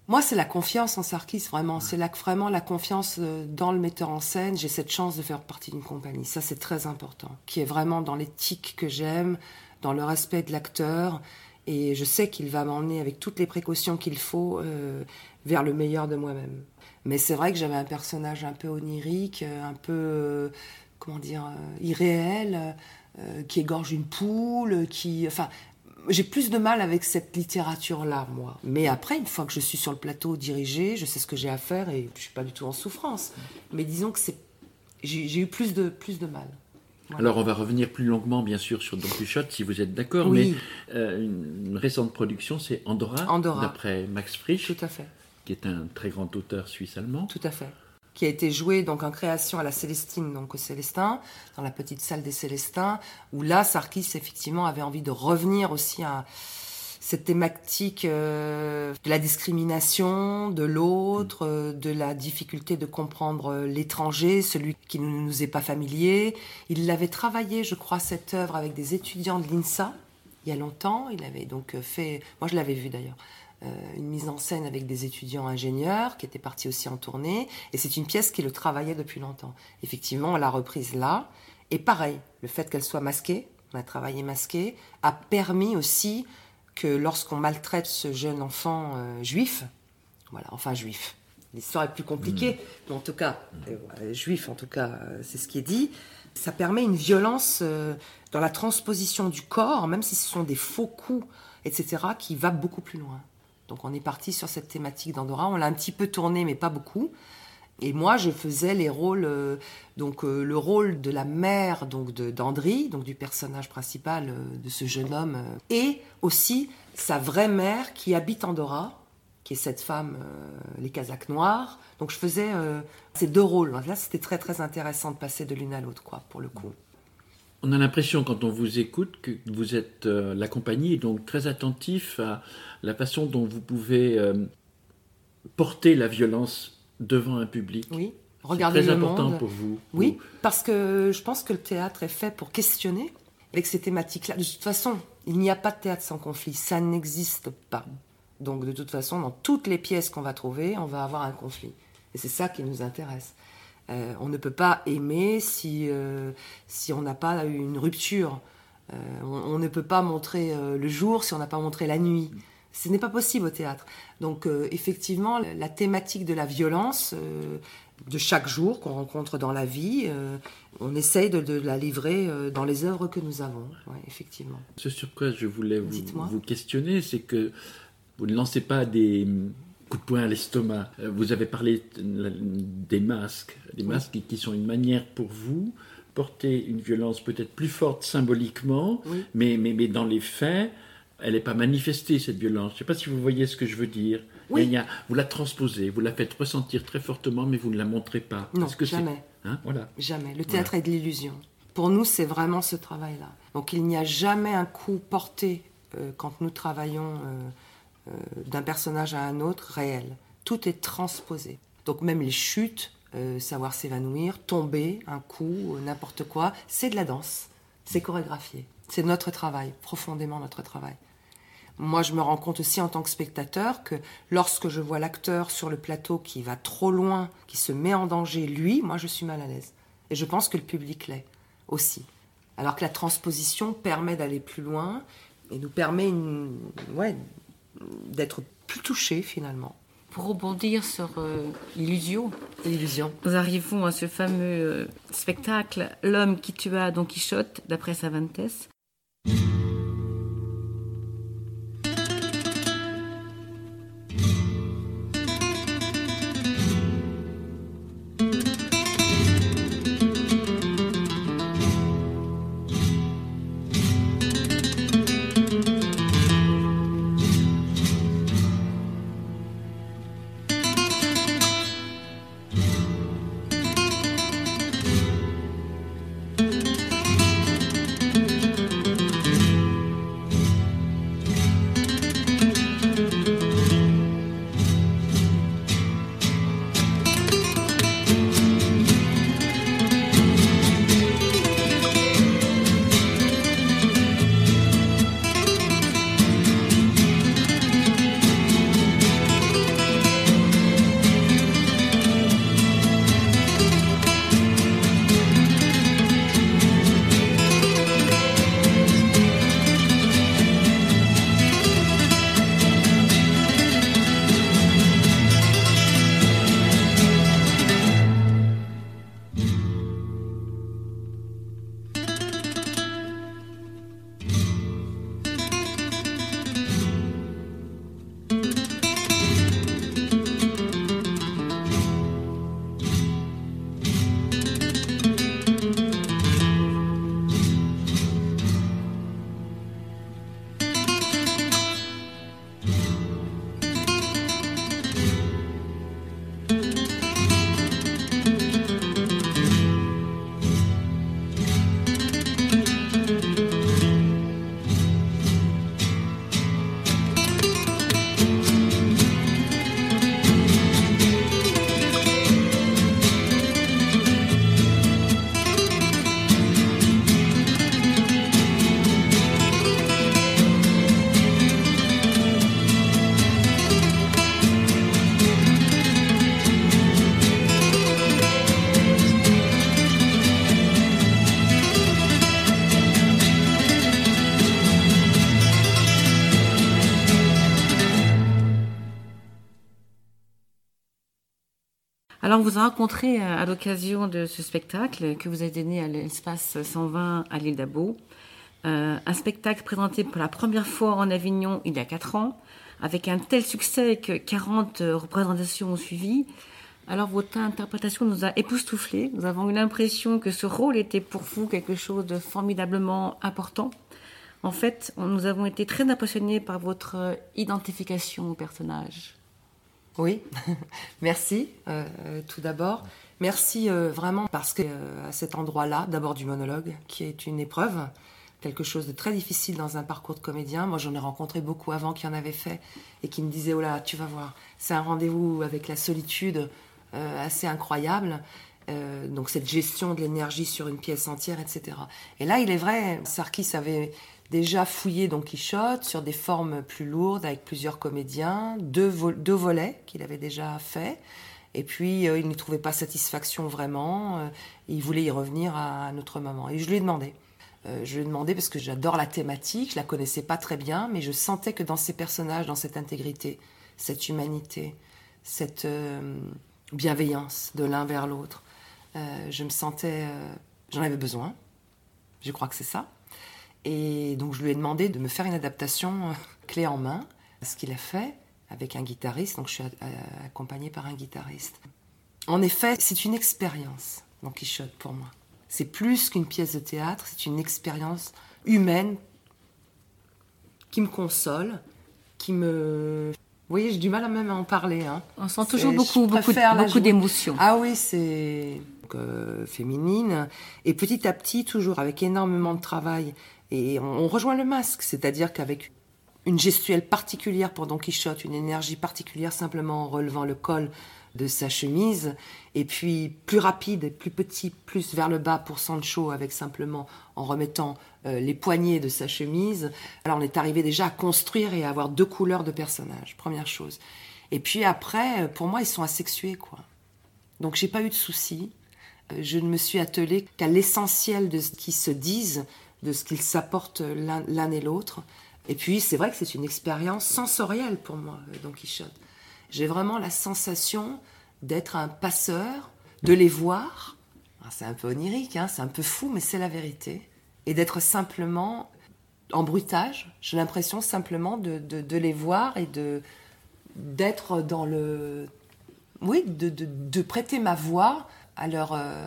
Moi, c'est la confiance en Sarkis, vraiment. C'est vraiment la confiance euh, dans le metteur en scène. J'ai cette chance de faire partie d'une compagnie. Ça, c'est très important. Qui est vraiment dans l'éthique que j'aime, dans le respect de l'acteur. Et je sais qu'il va m'emmener avec toutes les précautions qu'il faut euh, vers le meilleur de moi-même. Mais c'est vrai que j'avais un personnage un peu onirique, euh, un peu, comment dire, irréel, qui égorge une poule, qui, enfin, j'ai plus de mal avec cette littérature-là, moi. Mais après, une fois que je suis sur le plateau dirigé, je sais ce que j'ai à faire et je suis pas du tout en souffrance. Mais disons que c'est, j'ai eu plus de, plus de mal.
Alors on va revenir plus longuement bien sûr sur Don Quichotte si vous êtes d'accord, mais euh, une, récente production c'est Andorra, Andorra. d'après Max Frisch,
Tout à fait.
qui est un très grand auteur suisse-allemand.
Tout à fait qui a été joué donc en création à la Célestine, donc au Célestin, dans la petite salle des Célestins, où là, Sarkis, effectivement, avait envie de revenir aussi à cette thématique euh, de la discrimination, de l'autre, euh, de la difficulté de comprendre euh, l'étranger, celui qui ne nous est pas familier. Il l'avait travaillé, je crois, cette œuvre avec des étudiants de l'INSA il y a longtemps. Il avait donc fait, moi je l'avais vu d'ailleurs, une mise en scène avec des étudiants ingénieurs qui étaient partis aussi en tournée. Et c'est une pièce qui le travaillait depuis longtemps. Effectivement, on l'a reprise là. Et pareil, le fait qu'elle soit masquée, on a travaillé masqué, a permis aussi que lorsqu'on maltraite ce jeune enfant euh, juif, voilà, enfin juif, l'histoire est plus compliquée, mm. mais en tout cas, euh, juif en tout cas, c'est ce qui est dit, ça permet une violence dans la transposition du corps, même si ce sont des faux coups, etc., qui va beaucoup plus loin. Donc on est parti sur cette thématique d'Andorra. On l'a un petit peu tourné, mais pas beaucoup. Et moi, je faisais les rôles, euh, donc euh, le rôle de la mère, donc d'Andry, donc du personnage principal euh, de ce jeune homme, et aussi sa vraie mère qui habite Andorra, qui est cette femme, les Kazakhs noirs. Donc je faisais ces deux rôles. Là, c'était très très intéressant de passer de l'une à l'autre, quoi, pour le coup.
On a l'impression, quand on vous écoute, que vous êtes la compagnie donc très attentif à la façon dont vous pouvez euh, porter la violence devant un public.
Oui,
regardez très important pour vous.
Oui, parce que je pense que le théâtre est fait pour questionner avec ces thématiques-là. De toute façon, il n'y a pas de théâtre sans conflit, ça n'existe pas. Donc de toute façon, dans toutes les pièces qu'on va trouver, on va avoir un conflit. Et c'est ça qui nous intéresse. Euh, on ne peut pas aimer si, euh, si on n'a pas eu une rupture. on, on, ne peut pas montrer le jour si on n'a pas montré la nuit. Ce n'est pas possible au théâtre. Donc euh, effectivement, la thématique de la violence euh, de chaque jour qu'on rencontre dans la vie, euh, on essaye de, la livrer dans les œuvres que nous avons. effectivement.
Ce sur quoi je voulais vous, vous questionner, c'est que vous ne lancez pas des coups de poing à l'estomac. Vous avez parlé des masques, des masques qui sont une manière pour vous porter une violence peut-être plus forte symboliquement, mais, mais, mais dans les faits, elle n'est pas manifestée, cette violence. Je ne sais pas si vous voyez ce que je veux dire.
Oui.
vous la transposez, vous la faites ressentir très fortement, mais vous ne la montrez pas.
Non, que jamais.
Hein, voilà.
Jamais. Le théâtre est de l'illusion. Pour nous, c'est vraiment ce travail-là. Donc il n'y a jamais un coup porté euh, quand nous travaillons euh, euh, d'un personnage à un autre réel. Tout est transposé. Donc même les chutes, savoir s'évanouir, tomber, un coup, n'importe quoi, c'est de la danse. C'est chorégraphié. C'est notre travail, profondément notre travail. Moi, je me rends compte aussi en tant que spectateur que lorsque je vois l'acteur sur le plateau qui va trop loin, qui se met en danger, lui, moi, je suis mal à l'aise. Et je pense que le public l'est aussi. Alors que la transposition permet d'aller plus loin et nous permet ouais, d'être plus touché finalement.
Pour rebondir sur euh, l'illusion,
l'illusion,
nous arrivons à ce fameux euh, spectacle L'homme qui tua Don Quichotte, d'après Cervantes. On vous a rencontré euh, à l'occasion de ce spectacle que vous avez donné à l'espace 120 à l'île d'Abo. Euh, un spectacle présenté pour la première fois en Avignon il y a 4 ans, avec un tel succès que 40 représentations ont suivi. Alors votre interprétation nous a époustouflés. Nous avons eu l'impression que ce rôle était pour vous quelque chose de formidablement important. En fait, nous avons été très impressionnés par votre identification au personnage.
Oui, merci euh, tout d'abord. Merci euh, vraiment parce que euh, à cet endroit-là, d'abord du monologue, qui est une épreuve, quelque chose de très difficile dans un parcours de comédien. Moi, j'en ai rencontré beaucoup avant qui en avaient fait et qui me disaient oh là, tu vas voir, c'est un rendez-vous avec la solitude assez incroyable. donc cette gestion de l'énergie sur une pièce entière, etc. Et là, il est vrai, Sarkis avait déjà fouillé Don Quichotte sur des formes plus lourdes avec plusieurs comédiens, deux, volets qu'il avait déjà fait. Et puis, euh, il ne trouvait pas satisfaction vraiment. Euh, il voulait y revenir à un autre moment. Et je lui ai demandé. Euh, je lui ai demandé parce que j'adore la thématique, je la connaissais pas très bien, mais je sentais que dans ces personnages, dans cette intégrité, cette humanité, cette bienveillance de l'un vers l'autre, je me sentais, j'en avais besoin. Je crois que c'est ça. Et donc je lui ai demandé de me faire une adaptation euh, clé en main, ce qu'il a fait avec un guitariste, donc je suis accompagnée par un guitariste. En effet, c'est une expérience, Don Quichotte, pour moi. C'est plus qu'une pièce de théâtre, c'est une expérience humaine qui me console, qui me... Vous voyez, j'ai du mal à même à en parler. Hein.
On sent toujours beaucoup, beaucoup, beaucoup d'émotions.
Ah oui, c'est euh, féminine. Et petit à petit, toujours avec énormément de travail et on, rejoint le masque, c'est-à-dire qu'avec une gestuelle particulière pour Don Quichotte, une énergie particulière simplement en relevant le col de sa chemise, et puis plus rapide, plus petit, plus vers le bas pour Sancho, avec simplement en remettant euh, les poignets de sa chemise. Alors on est arrivé déjà à construire et à avoir deux couleurs de personnages, première chose. Et puis après, pour moi, ils sont asexués, quoi. Donc j'ai pas eu de soucis. Euh, je ne me suis attelée qu'à l'essentiel de ce qui se disent de ce qu'ils s'apportent l'un et l'autre. Et puis, c'est vrai que c'est une expérience sensorielle pour moi, euh, Don Quichotte. J'ai vraiment la sensation d'être un passeur, de les voir. Ah, c'est un peu onirique, hein, c'est un peu fou, mais c'est la vérité. Et d'être simplement en bruitage. J'ai l'impression simplement de, de, les voir et de d'être dans le... Oui, de, de, prêter ma voix à leur, euh,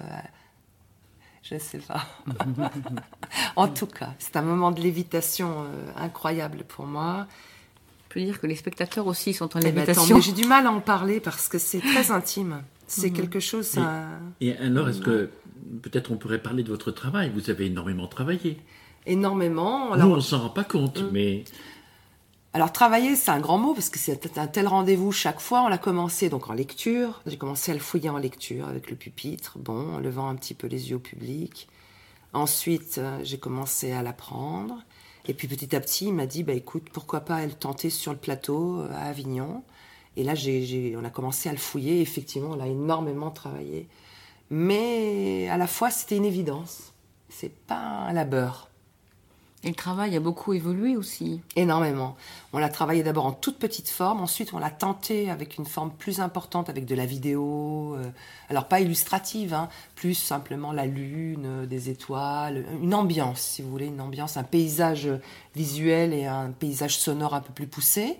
je ne sais pas. en tout cas, c'est un moment de lévitation euh, incroyable pour moi.
Je peux dire que les spectateurs aussi sont en
eh ben,
lévitation.
J'ai du mal à en parler parce que c'est très intime. C'est mhm. quelque chose.
Et, alors, est-ce que peut-être on pourrait parler de votre travail? Vous avez énormément travaillé.
Énormément.
Nous, on ne s'en rend pas compte, mm. mais
alors travailler, c'est un grand mot parce que c'est un tel rendez-vous chaque fois. On l'a commencé donc en lecture. J'ai commencé à le fouiller en lecture avec le pupitre, bon, en levant un petit peu les yeux au public. Ensuite, euh, j'ai commencé à l'apprendre. Et puis petit à petit, il m'a dit, bah écoute, pourquoi pas le tenter sur le plateau euh, à Avignon. Et là, on a commencé à le fouiller. Effectivement, on a énormément travaillé. Mais à la fois, c'était une évidence. C'est pas un labeur.
Et le travail a beaucoup évolué aussi.
Énormément. On l'a travaillé d'abord en toute petite forme, ensuite on l'a tenté avec une forme plus importante, avec de la vidéo, euh, alors pas illustrative, hein, plus simplement la lune, des étoiles, une ambiance, si vous voulez, une ambiance, un paysage visuel et un paysage sonore un peu plus poussé.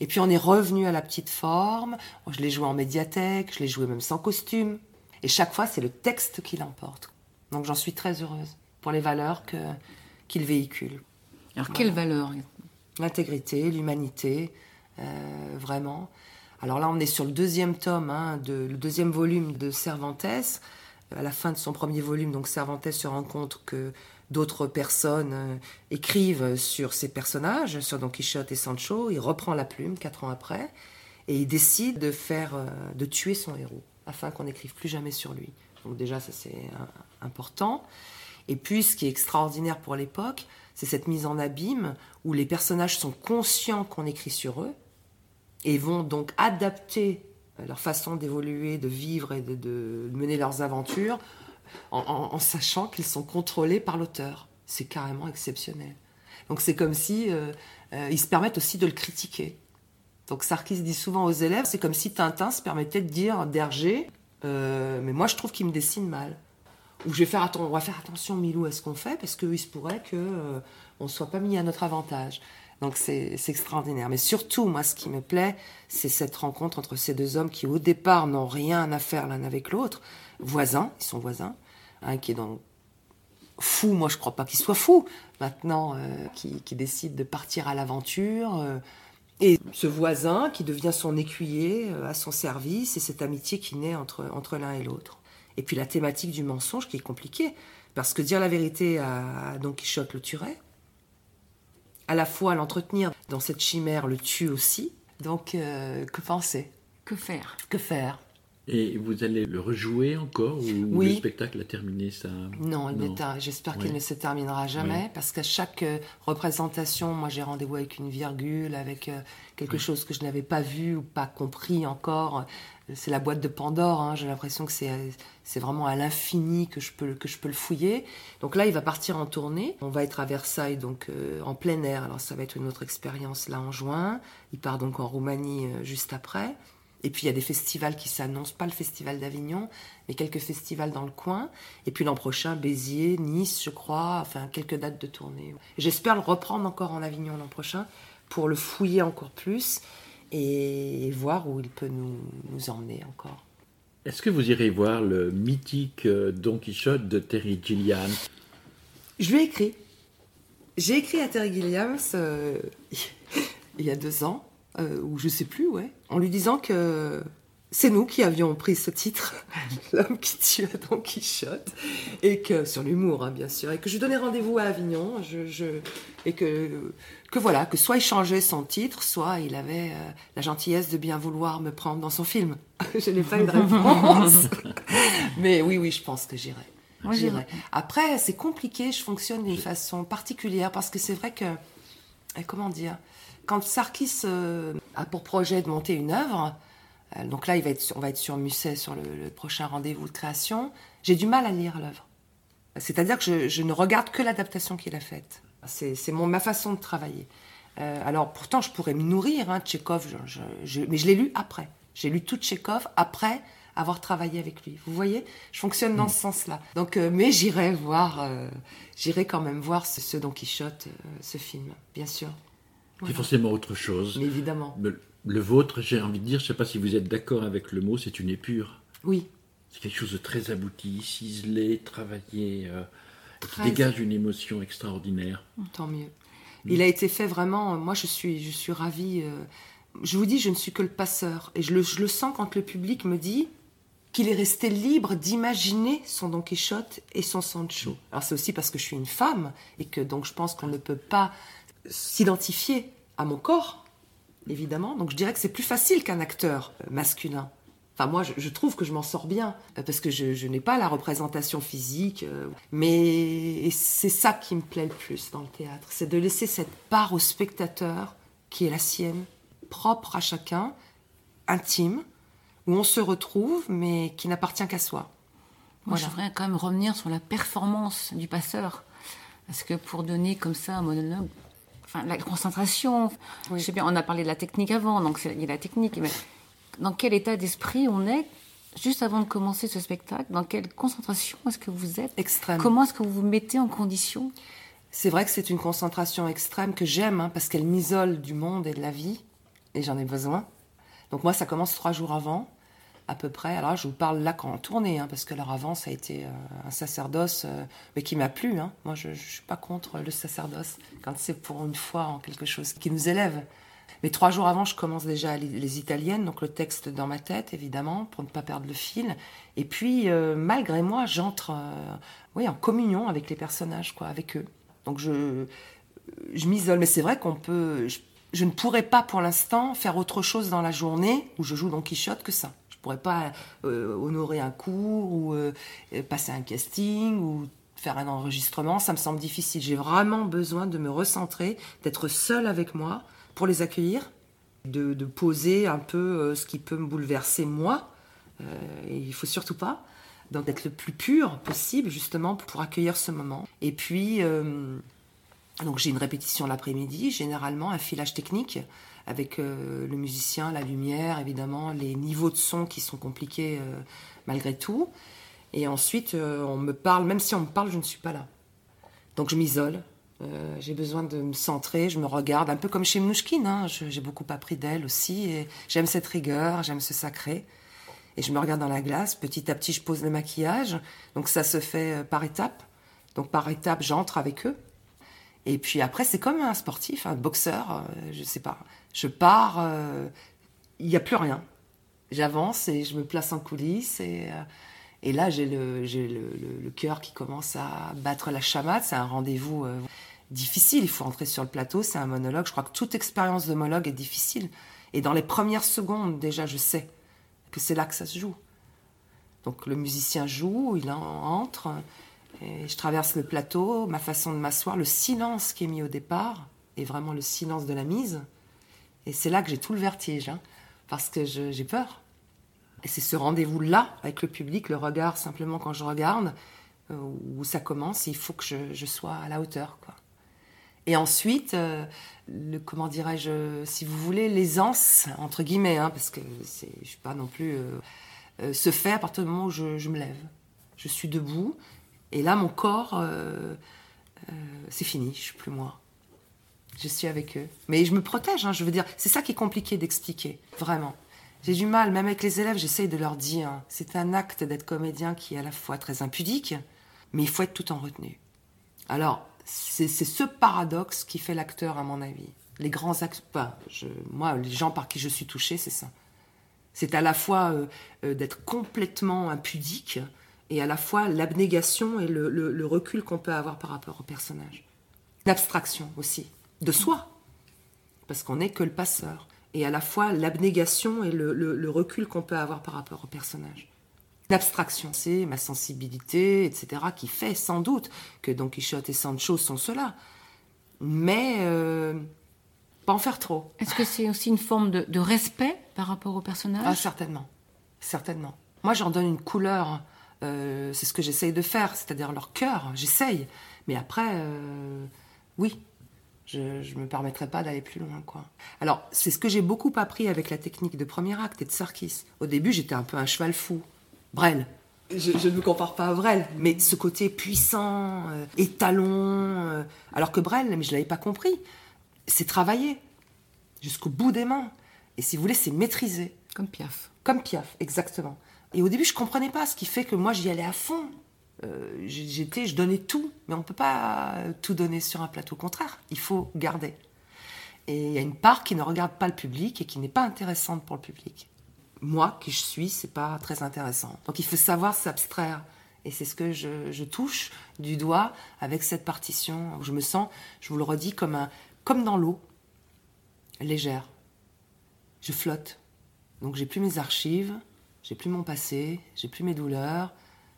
Et puis on est revenu à la petite forme, je l'ai joué en médiathèque, je l'ai joué même sans costume. Et chaque fois, c'est le texte qui l'emporte. Donc j'en suis très heureuse pour les valeurs que qu'il véhicule.
Alors, quelle valeur
L'intégrité, l'humanité, euh, vraiment. Alors là, on est sur le deuxième tome, hein, de, le deuxième volume de Cervantes. À la fin de son premier volume, donc Cervantes se rend compte que d'autres personnes euh, écrivent sur ces personnages, sur Don Quichotte et Sancho. Il reprend la plume quatre ans après et il décide de faire, euh, de tuer son héros afin qu'on n'écrive plus jamais sur lui. Donc déjà, ça c'est important. Et puis, ce qui est extraordinaire pour l'époque, c'est cette mise en abîme où les personnages sont conscients qu'on écrit sur eux et vont donc adapter leur façon d'évoluer, de vivre et de, mener leurs aventures en, sachant qu'ils sont contrôlés par l'auteur. C'est carrément exceptionnel. Donc c'est comme si euh, euh, ils se permettent aussi de le critiquer. Donc Sarkis dit souvent aux élèves, c'est comme si Tintin se permettait de dire d'Hergé, Euh, mais moi, je trouve qu'il me dessine mal. Je vais faire on va faire attention, Milou, à ce qu'on fait, parce qu'il se pourrait qu'on euh, ne soit pas mis à notre avantage. Donc c'est extraordinaire. Mais surtout, moi, ce qui me plaît, c'est cette rencontre entre ces deux hommes qui, au départ, n'ont rien à faire l'un avec l'autre. Voisins, ils sont voisins. Un qui est donc fou, moi je crois pas qu'il soit fou, maintenant, euh, qui, décide de partir à l'aventure. Et ce voisin qui devient son écuyer euh, à son service et cette amitié qui naît entre, entre l'un et l'autre. Et puis la thématique du mensonge qui est compliquée, parce que dire la vérité à Don Quichotte le tuerait, à la fois l'entretenir dans cette chimère le tue aussi. Donc euh, que penser?
Que faire?
Que faire?
Et vous allez le rejouer encore ou le spectacle a terminé ça?
Non, j'espère qu'il ne se terminera jamais parce qu'à chaque euh, représentation, moi j'ai rendez-vous avec une virgule, avec euh, quelque chose que je n'avais pas vu ou pas compris encore. C'est la boîte de Pandore, hein. j'ai l'impression que c'est vraiment à l'infini que, je peux, le fouiller. Donc là, il va partir en tournée. On va être à Versailles, donc euh, en plein air. Alors ça va être une autre expérience là en juin. Il part donc en Roumanie juste après. Et puis il y a des festivals qui s'annoncent, pas le festival d'Avignon, mais quelques festivals dans le coin. Et puis l'an prochain, Béziers, Nice, je crois, enfin quelques dates de tournée. J'espère le reprendre encore en Avignon l'an prochain pour le fouiller encore plus et voir où il peut nous, nous emmener encore.
Est-ce que vous irez voir le mythique euh, Don Quichotte de Terry Gilliam?
Je lui ai écrit. J'ai écrit à Terry Gilliam euh, il y a deux ans euh, ou je sais plus, ouais, en lui disant que c'est nous qui avions pris ce titre, L'homme qui tue à Don Quichotte, et que, sur l'humour, hein, bien sûr, et que je lui donnais rendez-vous à Avignon, je, et que, que voilà, que soit il changeait son titre, soit il avait euh, la gentillesse de bien vouloir me prendre dans son film. je n'ai pas eu de réponse. Mais oui, oui, je pense que j'irai. J'irai. Après, c'est compliqué, je fonctionne d'une façon particulière, parce que c'est vrai que, eh, comment dire, quand Sarkis euh, a pour projet de monter une œuvre, euh, donc là, il va être, on va être sur Musset, sur le, prochain rendez-vous de création, j'ai du mal à lire l'œuvre. C'est-à-dire que je, ne regarde que l'adaptation qu'il a faite. C'est ma façon de travailler. Euh, alors pourtant, je pourrais me nourrir, hein, Tchékov, mais je l'ai lu après. J'ai lu tout Tchékov après avoir travaillé avec lui. Vous voyez, je fonctionne dans mm. ce sens-là. Donc, mais j'irai voir, j'irai quand même voir ce, ce Don Quichotte, ce film, bien sûr.
C'est forcément autre chose.
Mais évidemment.
Le, vôtre, j'ai envie de dire, je ne sais pas si vous êtes d'accord avec le mot, c'est une épure.
Oui.
C'est quelque chose de très abouti, ciselé, travaillé, euh, qui dégage une émotion extraordinaire.
Tant mieux. Il a été fait vraiment. Moi, je suis, je suis ravie. Euh, je vous dis, je ne suis que le passeur, et je le, je le sens quand le public me dit qu'il est resté libre d'imaginer son Don Quichotte et son Sancho. Alors c'est aussi parce que je suis une femme et que donc je pense qu'on ne peut pas s'identifier à mon corps, évidemment. Donc je dirais que c'est plus facile qu'un acteur euh, masculin. Enfin, moi, je, trouve que je m'en sors bien, euh, parce que je, n'ai pas la représentation physique. Euh, mais c'est ça qui me plaît le plus dans le théâtre, c'est de laisser cette part au spectateur qui est la sienne, propre à chacun, intime, où on se retrouve, mais qui n'appartient qu'à soi.
Moi, je voudrais quand même revenir sur la performance du passeur. Parce que pour donner comme ça un monologue enfin, la concentration. Je sais bien, on a parlé de la technique avant, donc il y a la technique. Mais dans quel état d'esprit on est juste avant de commencer ce spectacle? Dans quelle concentration est-ce que vous êtes?
Extrême.
Comment est-ce que vous vous mettez en condition?
C'est vrai que c'est une concentration extrême que j'aime, hein, parce qu'elle m'isole du monde et de la vie, et j'en ai besoin. Donc moi, ça commence trois jours avant à peu près. Alors je vous parle là quand on tournait, hein, parce que leur avant, ça a été euh, un sacerdoce, euh, mais qui m'a plu. Hein. Moi, je ne suis pas contre le sacerdoce, quand c'est pour une fois en quelque chose qui nous élève. Mais trois jours avant, je commence déjà les, italiennes, donc le texte dans ma tête, évidemment, pour ne pas perdre le fil. Et puis, euh, malgré moi, j'entre oui, en communion avec les personnages, quoi, avec eux. Donc je, je m'isole. Mais c'est vrai qu'on peut... Je, je ne pourrais pas pour l'instant faire autre chose dans la journée où je joue Don Quichotte que ça. Je pourrais pas euh, honorer un cours ou euh, passer un casting ou faire un enregistrement. Ça me semble difficile. J'ai vraiment besoin de me recentrer, d'être seule avec moi pour les accueillir, de, poser un peu euh, ce qui peut me bouleverser moi. et il faut surtout pas. Donc d'être le plus pur possible justement pour accueillir ce moment. Et puis donc j'ai une répétition l'après-midi, généralement un filage technique avec euh, le musicien, la lumière, évidemment, les niveaux de son qui sont compliqués euh, malgré tout. Et ensuite, euh, on me parle, même si on me parle, je ne suis pas là. Donc je m'isole. J'ai besoin de me centrer, je me regarde, un peu comme chez Mnouchkine. Hein. J'ai beaucoup appris d'elle aussi. Et j'aime cette rigueur, j'aime ce sacré. Et je me regarde dans la glace. Petit à petit, je pose le maquillage. Donc ça se fait par étapes. Donc par étapes, j'entre avec eux. Et puis après, c'est comme un sportif, un boxeur, je sais pas. Je pars, euh, il n'y a plus rien. J'avance et je me place en coulisses. Et, euh, et là, j'ai le, cœur qui commence à battre la chamade. C'est un rendez-vous euh, difficile. Il faut entrer sur le plateau. C'est un monologue. Je crois que toute expérience de monologue est difficile. Et dans les premières secondes, déjà, je sais que c'est là que ça se joue. Donc le musicien joue, il en- entre, et je traverse le plateau, ma façon de m'asseoir, le silence qui est mis au départ, est vraiment le silence de la mise. Et c'est là que j'ai tout le vertige, hein, parce que j'ai peur. Et c'est ce rendez-vous-là avec le public, le regard simplement quand je regarde, euh, où ça commence, il faut que je, sois à la hauteur. Quoi. Et ensuite, euh, comment dirais-je, si vous voulez, l'aisance, entre guillemets, hein, parce que je ne suis pas non plus... euh, se fait à partir du moment où je, je me lève. Je suis debout, et là, mon corps, c'est fini, je suis plus moi. Je suis avec eux. Mais je me protège, hein, je veux dire, c'est ça qui est compliqué d'expliquer, vraiment. J'ai du mal, même avec les élèves, j'essaye de leur dire, c'est un acte d'être comédien qui est à la fois très impudique, mais il faut être tout en retenue. Alors, c'est ce paradoxe qui fait l'acteur, à mon avis. Les grands je- moi, les gens par qui je suis touchée, c'est ça. C'est à la fois euh, euh, d'être complètement impudique et à la fois l'abnégation et le recul qu'on peut avoir par rapport au personnage. L'abstraction aussi, de soi, parce qu'on n'est que le passeur. Et à la fois l'abnégation et le, le- le recul qu'on peut avoir par rapport au personnage. L'abstraction, c'est ma sensibilité, etc., qui fait sans doute que Don Quichotte et Sancho sont cela. Mais euh, pas en faire trop.
Est-ce que c'est aussi une forme de, de respect par rapport au personnage?
Ah, certainement. Certainement. Moi, j'en donne une couleur. euh, c'est ce que j'essaye de faire, c'est-à-dire leur cœur. J'essaye. Mais après, euh, oui, je ne me permettrai pas d'aller plus loin. quoi. Alors, c'est ce que j'ai beaucoup appris avec la technique de premier acte et de Sarkis. Au début, j'étais un peu un cheval fou. Brel. Je, je ne me compare pas à Brel, mais ce côté puissant, euh, étalon. euh, alors que Brel, mais je ne l'avais pas compris, c'est travailler jusqu'au bout des mains. Et si vous voulez, c'est maîtriser.
Comme Piaf.
Comme Piaf, exactement. Et au début, je comprenais pas, ce qui fait que moi, j'y allais à fond. Euh, j'étais, je donnais tout, mais on peut pas tout donner sur un plateau. Au contraire, il faut garder. Et il y a une part qui ne regarde pas le public et qui n'est pas intéressante pour le public. Moi, qui je suis, c'est pas très intéressant. Donc il faut savoir s'abstraire. Et c'est ce que je, touche du doigt avec cette partition je me sens, je vous le redis, comme, un, comme dans l'eau, légère. Je flotte. Donc j'ai plus mes archives, j'ai plus mon passé, j'ai plus mes douleurs,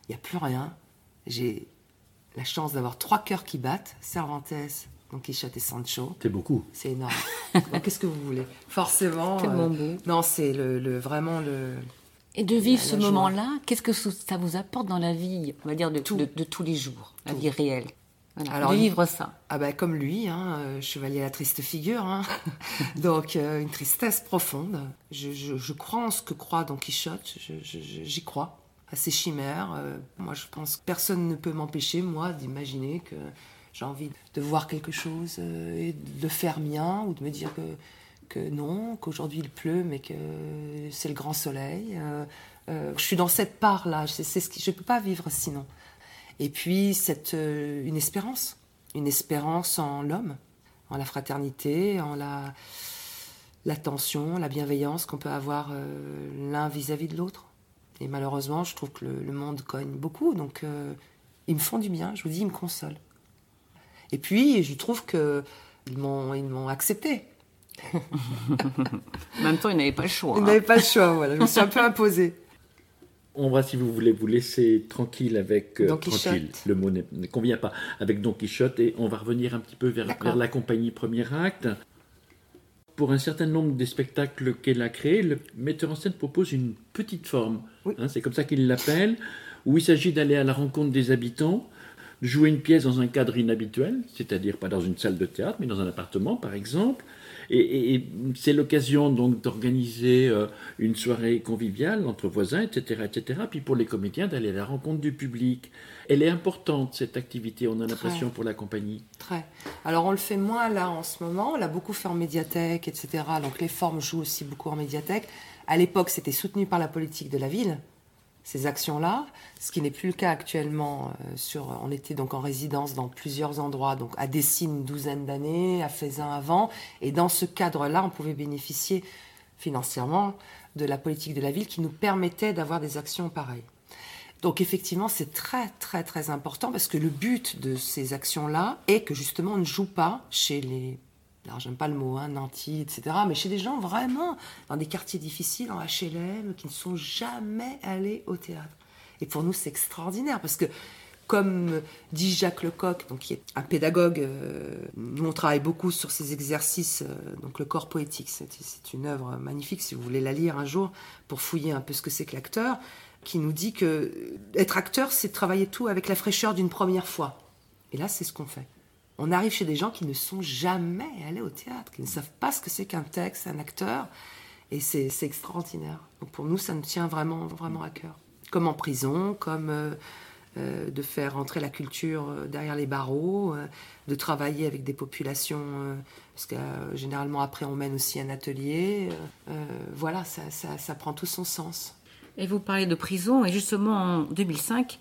il n'y a plus rien. J'ai la chance d'avoir trois cœurs qui battent, Cervantes, Don Quichotte et Sancho.
C'est beaucoup.
C'est énorme. Qu'est-ce que vous voulez? Forcément. euh,
Tellement beau.
Non, c'est le, le- vraiment le.
Et de vivre
La-
ce moment-là, qu'est-ce que ça vous apporte dans la vie, on va dire, de,
Tout.
de- de tous les jours, la vie réelle? Voilà,
Alors,
De vivre ça.
Ah ben comme lui, hein, euh, chevalier à la triste figure. hein. Donc euh, une tristesse profonde. Je, je- je crois en ce que croit Don Quichotte. J'y crois à ses chimères. Euh, moi, je pense que personne ne peut m'empêcher, moi, d'imaginer que j'ai envie de voir quelque chose euh, et de faire mien ou de me dire que que non, qu'aujourd'hui il pleut, mais que c'est le grand soleil. Euh, je suis dans cette part-là. C'est ce qui, je ne peux pas vivre sinon. Et puis cette, une espérance, une espérance en l'homme, en la fraternité, en la l'attention, la bienveillance qu'on peut avoir l'un vis-à-vis de l'autre. Et malheureusement, je trouve que le, le monde cogne beaucoup, donc euh, ils me font du bien. Je vous dis, ils me consolent. Et puis, je trouve que ils m'ont ils m'ont accepté.
En même temps, il n'avait pas le choix.
Ils
hein.
n'avaient pas le choix. Voilà, je me suis un peu imposée.
On va, si vous voulez, vous laisser tranquille avec euh,
Don Quichotte.
tranquille. Le mot n'est- ne convient pas avec Don Quichotte et on va revenir un petit peu vers, vers la compagnie premier acte. Pour un certain nombre des spectacles qu'elle a créés, le metteur en scène propose une petite forme.
Oui.
Hein, c'est comme ça qu'il l'appelle, où il s'agit d'aller à la rencontre des habitants, de jouer une pièce dans un cadre inhabituel, c'est-à-dire pas dans une salle de théâtre, mais dans un appartement, par exemple, Et, c'est l'occasion donc d'organiser euh, une soirée conviviale entre voisins, etc., etc. Puis pour les comédiens d'aller à la rencontre du public. Elle est importante cette activité. On a l'impression pour la compagnie.
Très. Alors on le fait moins là en ce moment. On l'a beaucoup fait en médiathèque, etc. Donc les formes jouent aussi beaucoup en médiathèque. À l'époque, c'était soutenu par la politique de la ville ces actions-là, ce qui n'est plus le cas actuellement. Euh, sur, on était donc en résidence dans plusieurs endroits, donc à Dessines une douzaine d'années, à Faisin avant, et dans ce cadre-là, on pouvait bénéficier financièrement de la politique de la ville qui nous permettait d'avoir des actions pareilles. Donc effectivement, c'est très très très important parce que le but de ces actions-là est que justement on ne joue pas chez les alors j'aime pas le mot, hein, etc., mais chez des gens vraiment dans des quartiers difficiles, en HLM, qui ne sont jamais allés au théâtre. Et pour nous, c'est extraordinaire, parce que, comme dit Jacques Lecoq, donc, qui est un pédagogue, euh, nous on travaille beaucoup sur ces exercices, euh, donc le corps poétique, c'est une œuvre magnifique, si vous voulez la lire un jour, pour fouiller un peu ce que c'est que l'acteur, qui nous dit que être acteur, c'est travailler tout avec la fraîcheur d'une première fois. Et là, c'est ce qu'on fait on arrive chez des gens qui ne sont jamais allés au théâtre, qui ne savent pas ce que c'est qu'un texte, un acteur, et c'est extraordinaire. Donc pour nous, ça nous tient vraiment, vraiment à cœur. Comme en prison, comme euh, euh, de faire entrer la culture euh, derrière les barreaux, de travailler avec des populations, parce que généralement après on mène aussi un atelier. voilà, ça, ça prend tout son sens.
Et vous parlez de prison, et justement en 2005,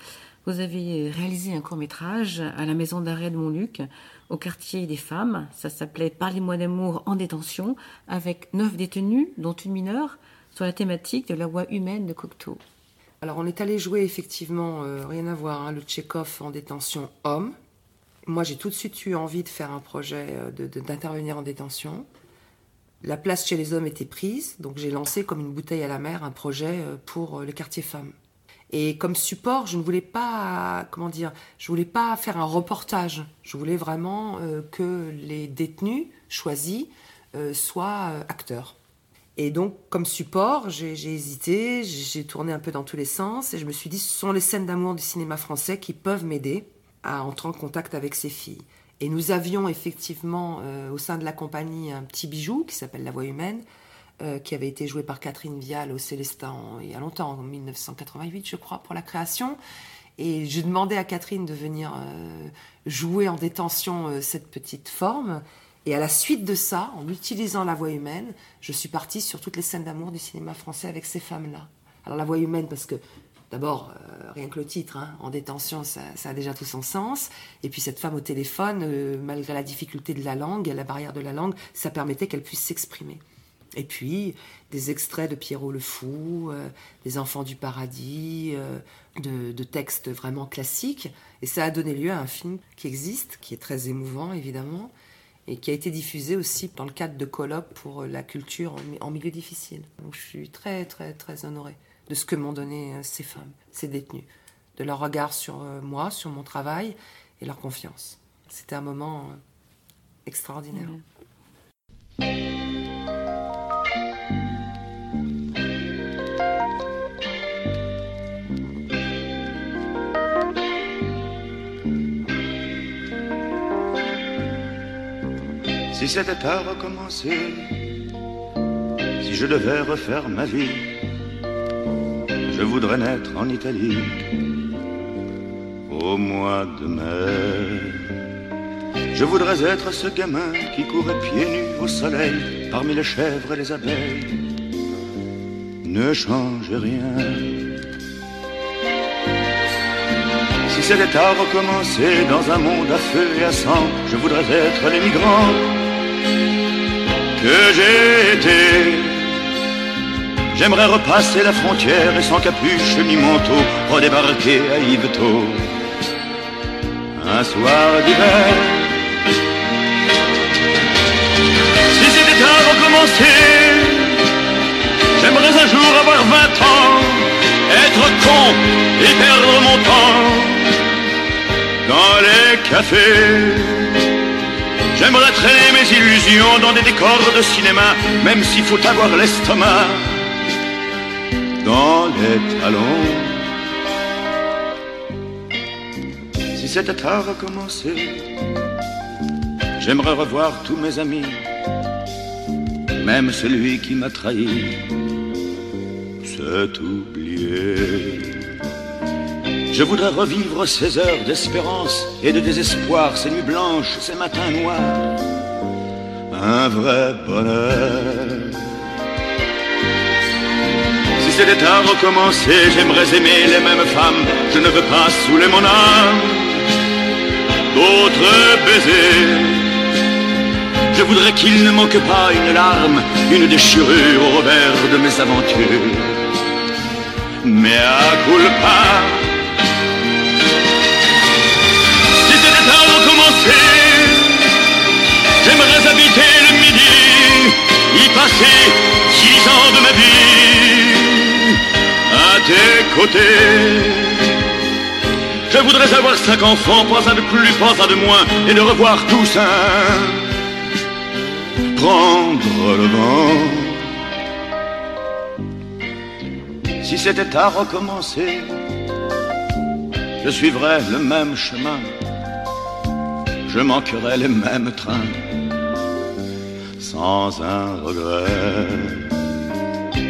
vous avez réalisé un court métrage à la maison d'arrêt de Montluc, au quartier des femmes. Ça s'appelait Parlez-moi d'amour en détention, avec neuf détenus, dont une mineure, sur la thématique de la voix humaine de Cocteau.
Alors on est allé jouer effectivement, euh, rien à voir, hein, le Tchékov en détention homme. Moi j'ai tout de suite eu envie de faire un projet, euh, d'intervenir en détention. La place chez les hommes était prise, donc j'ai lancé comme une bouteille à la mer un projet euh, pour le quartier femmes. Et comme support, je ne voulais pas, comment dire, je voulais pas faire un reportage. Je voulais vraiment euh, que les détenus choisis euh, soient euh, acteurs. Et donc, comme support, j'ai hésité, j'ai tourné un peu dans tous les sens, et je me suis dit, ce sont les scènes d'amour du cinéma français qui peuvent m'aider à entrer en contact avec ces filles. Et nous avions effectivement au sein de la compagnie un petit bijou qui s'appelle La Voix humaine, euh, qui avait été joué par Catherine Vial au Célestin il y a longtemps, en 1988 je crois, pour la création. Et j'ai demandé à Catherine de venir euh, jouer en détention euh, cette petite forme. Et à la suite de ça, en utilisant la voix humaine, je suis partie sur toutes les scènes d'amour du cinéma français avec ces femmes-là. Alors la voix humaine, parce que d'abord, rien que le titre, hein, en détention, ça, ça, a déjà tout son sens. Et puis cette femme au téléphone, malgré la difficulté de la langue, la barrière de la langue, ça permettait qu'elle puisse s'exprimer. Et puis des extraits de Pierrot le Fou, euh, des Enfants du Paradis, euh, de, textes vraiment classiques. Et ça a donné lieu à un film qui existe, qui est très émouvant évidemment, et qui a été diffusé aussi dans le cadre de colloques pour la culture en, milieu difficile. Donc je suis très très très honorée de ce que m'ont donné euh, ces femmes, ces détenues, de leur regard sur moi, sur mon travail et leur confiance. C'était un moment extraordinaire.
Si c'était à recommencer, si je devais refaire ma vie, je voudrais naître en Italie au mois de mai. Je voudrais être ce gamin qui courait pieds nus au soleil parmi les chèvres et les abeilles. Ne change rien. Si c'était à recommencer dans un monde à feu et à sang, je voudrais être les migrants que j'ai été. J'aimerais repasser la frontière et sans capuche ni manteau, redébarquer à Yvetot. Un soir d'hiver. Si c'était à recommencer, j'aimerais un jour avoir 20 ans, être con et perdre mon temps dans les cafés J'aimerais traîner mes illusions dans des décors de cinéma, même s'il faut avoir l'estomac dans les talons. Si c'était à recommencer, j'aimerais revoir tous mes amis, même celui qui m'a trahi, c'est oublié. Je voudrais revivre ces heures d'espérance et de désespoir, ces nuits blanches, ces matins noirs. Un vrai bonheur. Si c'était à recommencer, j'aimerais aimer les mêmes femmes. Je ne veux pas saouler mon âme d'autres baisers. Je voudrais qu'il ne manque pas une larme, une déchirure au revers de mes aventures. Mais à culpa, j'aimerais habiter le midi, y passer six ans de ma vie à tes côtés. Je voudrais avoir cinq enfants, pas un de plus, pas un de moins, et de revoir tous un. Prendre le vent. Si c'était à recommencer, je suivrais le même chemin, je manquerais les mêmes trains, sans un regret.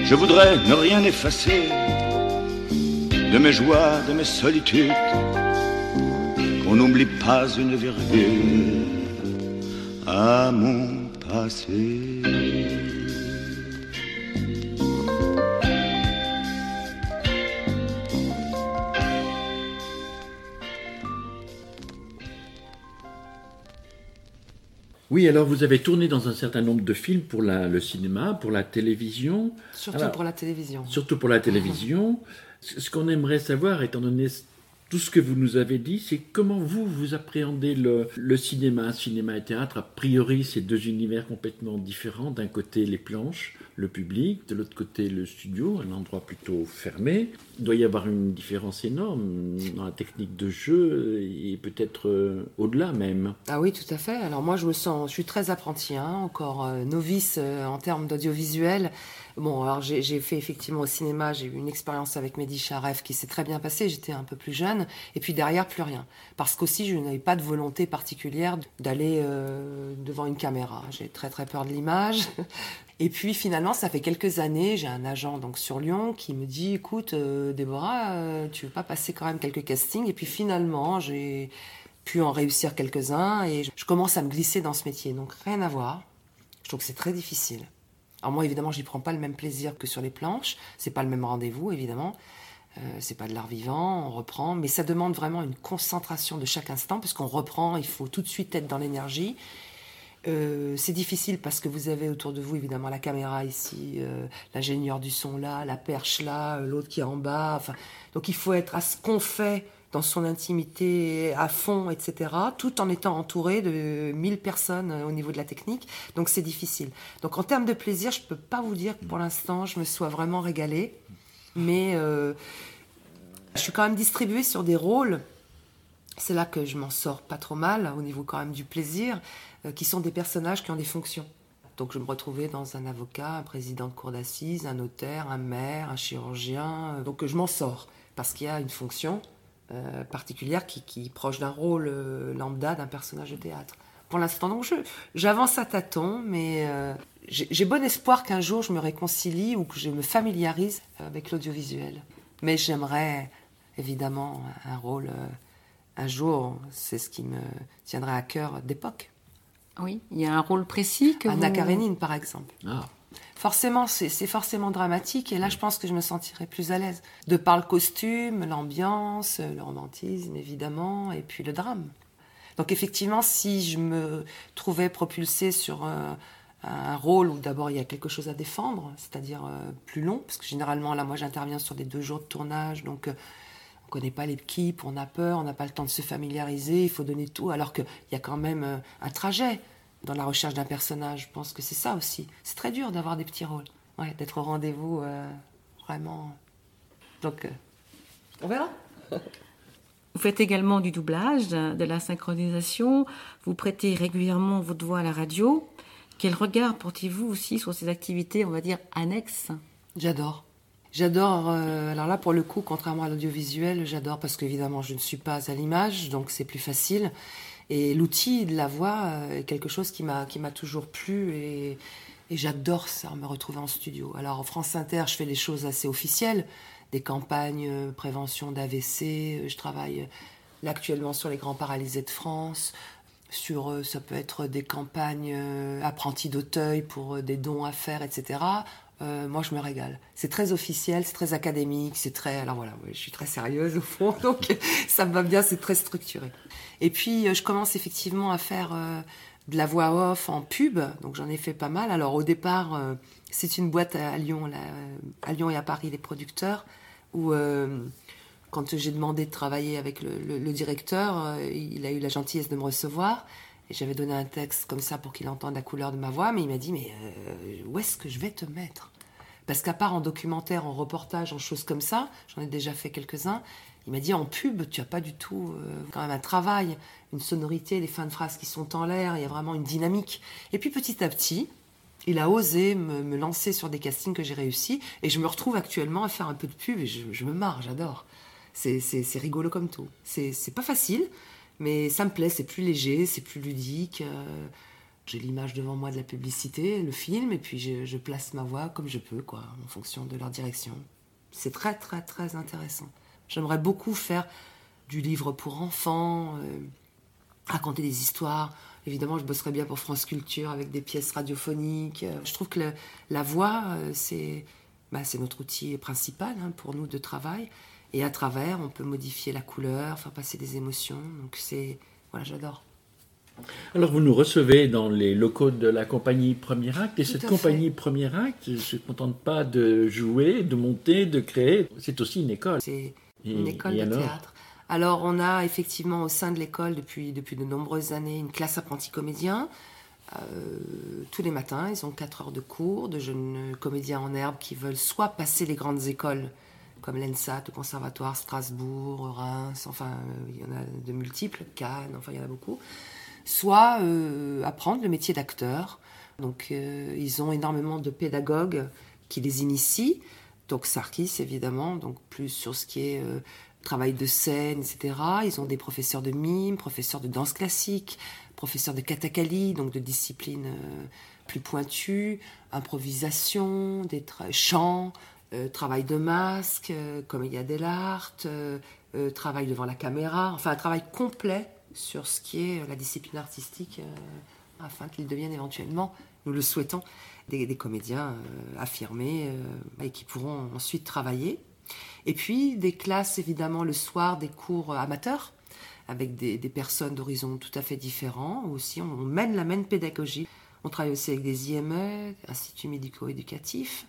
Je voudrais ne rien effacer de mes joies, de mes solitudes, qu'on n'oublie pas une virgule à mon passé.
Oui, alors vous avez tourné dans un certain nombre de films pour la- le cinéma, pour la télévision.
Surtout
Alors,
pour la télévision.
Surtout pour la télévision. Ce ce qu'on aimerait savoir, étant donné tout ce que vous nous avez dit, c'est comment vous, vous appréhendez le, cinéma, cinéma et théâtre. A priori, c'est deux univers complètement différents. D'un côté, les planches, le public, de l'autre côté, le studio, un endroit plutôt fermé. Il doit y avoir une différence énorme dans la technique de jeu et peut-être euh, au-delà même.
Ah oui, tout à fait. Alors moi, je me sens, je suis très apprenti, hein, encore euh, novice euh, en termes d'audiovisuel. Bon, alors j'ai fait effectivement au cinéma, j'ai eu une expérience avec Mehdi Charef qui s'est très bien passée. J'étais un peu plus jeune, et puis derrière plus rien, parce qu'aussi je n'avais pas de volonté particulière d'aller euh, devant une caméra. J'ai très très peur de l'image. Et puis finalement, ça fait quelques années, j'ai un agent donc sur Lyon qui me dit, écoute, euh, Déborah, euh, tu veux pas passer quand même quelques castings? Et puis finalement, j'ai pu en réussir quelques-uns et je commence à me glisser dans ce métier. Donc rien à voir. Je trouve que c'est très difficile. Alors moi, évidemment, j'y prends pas le même plaisir que sur les planches. C'est pas le même rendez-vous, évidemment. Euh, c'est pas de l'art vivant, on reprend, mais ça demande vraiment une concentration de chaque instant, parce qu'on reprend, il faut tout de suite être dans l'énergie. Euh, c'est difficile parce que vous avez autour de vous évidemment la caméra ici, euh, l'ingénieur du son là, la perche là, euh, l'autre qui est en bas. Donc il faut être à ce qu'on fait dans son intimité à fond, etc., tout en étant entouré de 1000 personnes euh, au niveau de la technique. Donc c'est difficile. Donc en termes de plaisir, je peux pas vous dire que pour l'instant je me sois vraiment régalée, mais euh, je suis quand même distribuée sur des rôles. C'est là que je m'en sors pas trop mal au niveau quand même du plaisir, euh, qui sont des personnages qui ont des fonctions. Donc je me retrouvais dans un avocat, un président de cour d'assises, un notaire, un maire, un chirurgien. Donc je m'en sors parce qu'il y a une fonction euh, particulière qui, qui est proche d'un rôle euh, lambda d'un personnage de théâtre. Pour l'instant, donc je j'avance à tâtons, mais euh, j'ai j'ai bon espoir qu'un jour je me réconcilie ou que je me familiarise avec l'audiovisuel. Mais j'aimerais évidemment un rôle euh, un jour, c'est ce qui me tiendrait à cœur d'époque.
Oui, il y a un rôle précis que
Anna
vous...
Karenine, par exemple.
Ah,
Forcément, c'est forcément dramatique, et là, je pense que je me sentirais plus à l'aise. De par le costume, l'ambiance, le romantisme, évidemment, et puis le drame. Donc, effectivement, si je me trouvais propulsée sur un, un rôle où d'abord il y a quelque chose à défendre, c'est-à-dire euh, plus long, parce que généralement, là, moi, j'interviens sur des deux jours de tournage, donc euh, on connaît pas l'équipe, on a peur, on n'a pas le temps de se familiariser, il faut donner tout, alors qu'il y a quand même euh, un trajet dans la recherche d'un personnage. Je pense que c'est ça aussi. C'est très dur d'avoir des petits rôles, ouais, d'être au rendez-vous euh, vraiment. Donc, euh, on verra.
Vous faites également du doublage, de de la synchronisation. Vous prêtez régulièrement votre voix à la radio. Quel regard portez-vous aussi sur ces activités, on va dire, annexes?
J'adore. J'adore. euh, alors là, pour le coup, contrairement à l'audiovisuel, j'adore parce qu'évidemment, je ne suis pas à l'image, donc c'est plus facile. Et l'outil de la voix euh, est quelque chose qui m'a toujours plu et j'adore ça, me retrouver en studio. Alors en France Inter, je fais des choses assez officielles, des campagnes euh, prévention d'AVC, euh, je travaille actuellement sur les grands paralysés de France, sur ça peut être des campagnes apprentis d'Auteuil pour des dons à faire, etc. Euh, moi, je me régale. C'est très officiel, c'est très académique, c'est très. Alors voilà, je suis très sérieuse au fond, donc ça me va bien, c'est très structuré. Et puis, euh, je commence effectivement à faire euh, de la voix off en pub, donc j'en ai fait pas mal. Alors au départ, c'est une boîte à Lyon, à Lyon et à Paris, les producteurs, où quand j'ai demandé de travailler avec le, directeur, il a eu la gentillesse de me recevoir. J'avais donné un texte comme ça pour qu'il entende la couleur de ma voix, mais il m'a dit Mais euh, où est-ce que je vais te mettre? Parce qu'à part en documentaire, en reportage, en choses comme ça, j'en ai déjà fait quelques-uns, il m'a dit En pub, tu as pas du tout euh, quand même un travail, une sonorité, les fins de phrases qui sont en l'air, il y a vraiment une dynamique. Et puis petit à petit, il a osé me, lancer sur des castings que j'ai réussi, et je me retrouve actuellement à faire un peu de pub, et je, je me marre, j'adore. C'est- rigolo comme tout. C'est pas facile, mais ça me plaît, c'est plus léger, c'est plus ludique. euh, J'ai l'image devant moi de la publicité, le film, et puis je, place ma voix comme je peux, quoi, en fonction de leur direction. C'est très, très, très intéressant. J'aimerais beaucoup faire du livre pour enfants, euh, raconter des histoires. Évidemment, je bosserais bien pour France Culture avec des pièces radiophoniques. Euh, Je trouve que la voix, c'est bah, notre outil principal hein, pour nous de travail. Et à travers, on peut modifier la couleur, faire passer des émotions. Donc c'est... Voilà, j'adore.
Alors vous nous recevez dans les locaux de la compagnie Premier Acte et
Tout
cette compagnie Premier Acte ne se contente pas de jouer, de monter, de créer, c'est aussi une école.
C'est
Et-
une école
et
de
alors
théâtre. Alors, on a effectivement au sein de l'école depuis, depuis de nombreuses années une classe apprenti comédien. Euh, tous les matins, ils ont 4 heures de cours de jeunes comédiens en herbe qui veulent soit passer les grandes écoles comme l'ENSAT, le Conservatoire, Strasbourg, Reims, enfin, euh, il y en a de multiples, Cannes, enfin, il y en a beaucoup, soit euh, apprendre le métier d'acteur. Donc, euh, ils ont énormément de pédagogues qui les initient. Donc, Sarkis, évidemment, donc plus sur ce qui est travail de scène, etc. Ils ont des professeurs de mime, professeurs de danse classique, professeurs de katakali, donc de disciplines plus pointues, improvisation, des chants, travail de masque, euh, comédia dell'arte, euh, euh, travail devant la caméra, enfin un travail complet sur ce qui est euh, la discipline artistique euh, afin qu'ils deviennent éventuellement, nous le souhaitons, des, comédiens euh, affirmés euh, et qui pourront ensuite travailler. Et puis des classes évidemment le soir, des cours euh, amateurs avec des personnes d'horizons tout à fait différents. Aussi, on mène la même pédagogie. On travaille aussi avec des IME, instituts médico-éducatifs,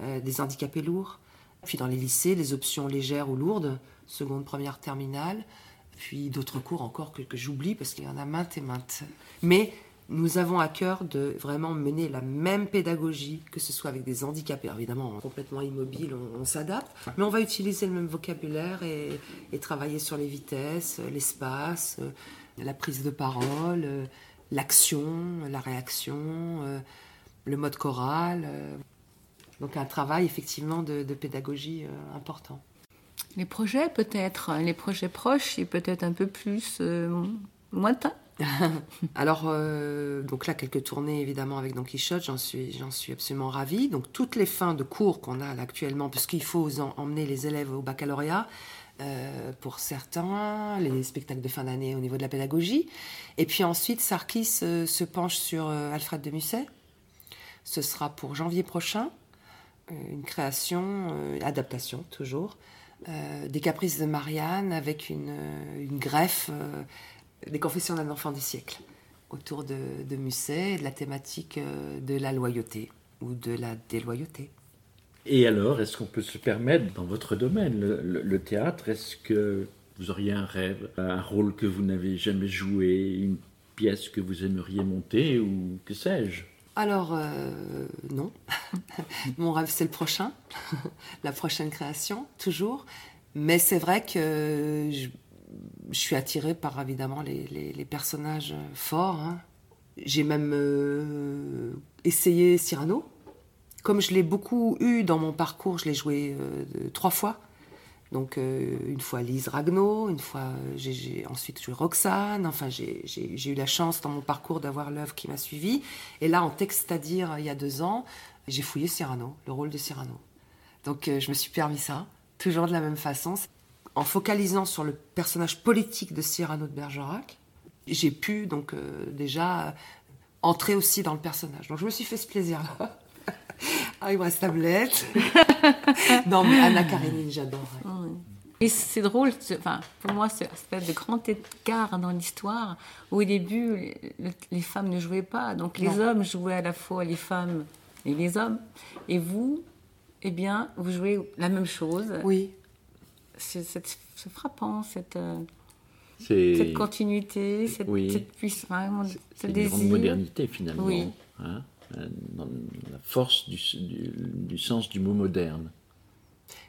euh, des handicapés lourds. Puis dans les lycées, les options légères ou lourdes, seconde, première, terminale. Puis d'autres cours encore que, que j'oublie parce qu'il y en a maintes et maintes. Mais nous avons à cœur de vraiment mener la même pédagogie, que ce soit avec des handicapés. Alors évidemment, complètement immobiles, on, on s'adapte, mais on va utiliser le même vocabulaire et, et travailler sur les vitesses, euh, l'espace, euh, la prise de parole, l'action, la réaction, le mode choral. Donc un travail effectivement de, de pédagogie euh, important.
Les projets peut-être, les projets proches et peut-être un peu plus euh, lointains.
Alors, euh, donc là, quelques tournées évidemment avec Don Quichotte, j'en suis, j'en suis absolument ravie. Donc, toutes les fins de cours qu'on a là actuellement, puisqu'il faut en- emmener les élèves au baccalauréat, euh, pour certains, les spectacles de fin d'année au niveau de la pédagogie. Et puis ensuite, Sarkis euh, se penche sur Alfred de Musset. Ce sera pour janvier prochain, une création, euh, adaptation toujours, euh, des Caprices de Marianne avec une, euh, une greffe. euh, des confessions d'un enfant du siècle autour de, Musset et de la thématique euh, de la loyauté ou de la déloyauté.
Et alors, est-ce qu'on peut se permettre, dans votre domaine, le- le théâtre, est-ce que vous auriez un rêve, un rôle que vous n'avez jamais joué, une pièce que vous aimeriez monter, ou que sais-je?
Alors, euh, non. Mon rêve, c'est le prochain, la prochaine création, toujours. Mais c'est vrai que je, suis attirée par, évidemment, les, personnages forts. hein. J'ai même euh, essayé Cyrano. Comme je l'ai beaucoup eu dans mon parcours, je l'ai joué euh, trois fois. Donc euh, une fois Lise Ragnaud, une fois euh, j'ai- j'ai ensuite joué Roxane. Enfin j'ai- j'ai j'ai eu la chance dans mon parcours d'avoir l'œuvre qui m'a suivi. Et là en texte à dire il y a deux ans, j'ai fouillé Cyrano, le rôle de Cyrano. Donc euh, je me suis permis ça, toujours de la même façon, en focalisant sur le personnage politique de Cyrano de Bergerac. J'ai pu donc déjà entrer aussi dans le personnage. Donc je me suis fait ce plaisir-là. Ah, il me reste tablette. non, mais Anna Karenine, j'adore. ouais.
Et c'est drôle, enfin, pour moi, c'est espèce de grand écart dans l'histoire où au début, les, les femmes ne jouaient pas. Donc les
Non.
hommes jouaient à la fois les femmes et les hommes. Et vous, eh bien, vous jouez la même chose.
Oui,
C'est frappant, cette, euh,
C'est
cette continuité, cette,
oui.
cette puissance, vraiment, ce
c'est une grande modernité finalement.
Oui.
hein, dans la force du, du- du sens du mot moderne.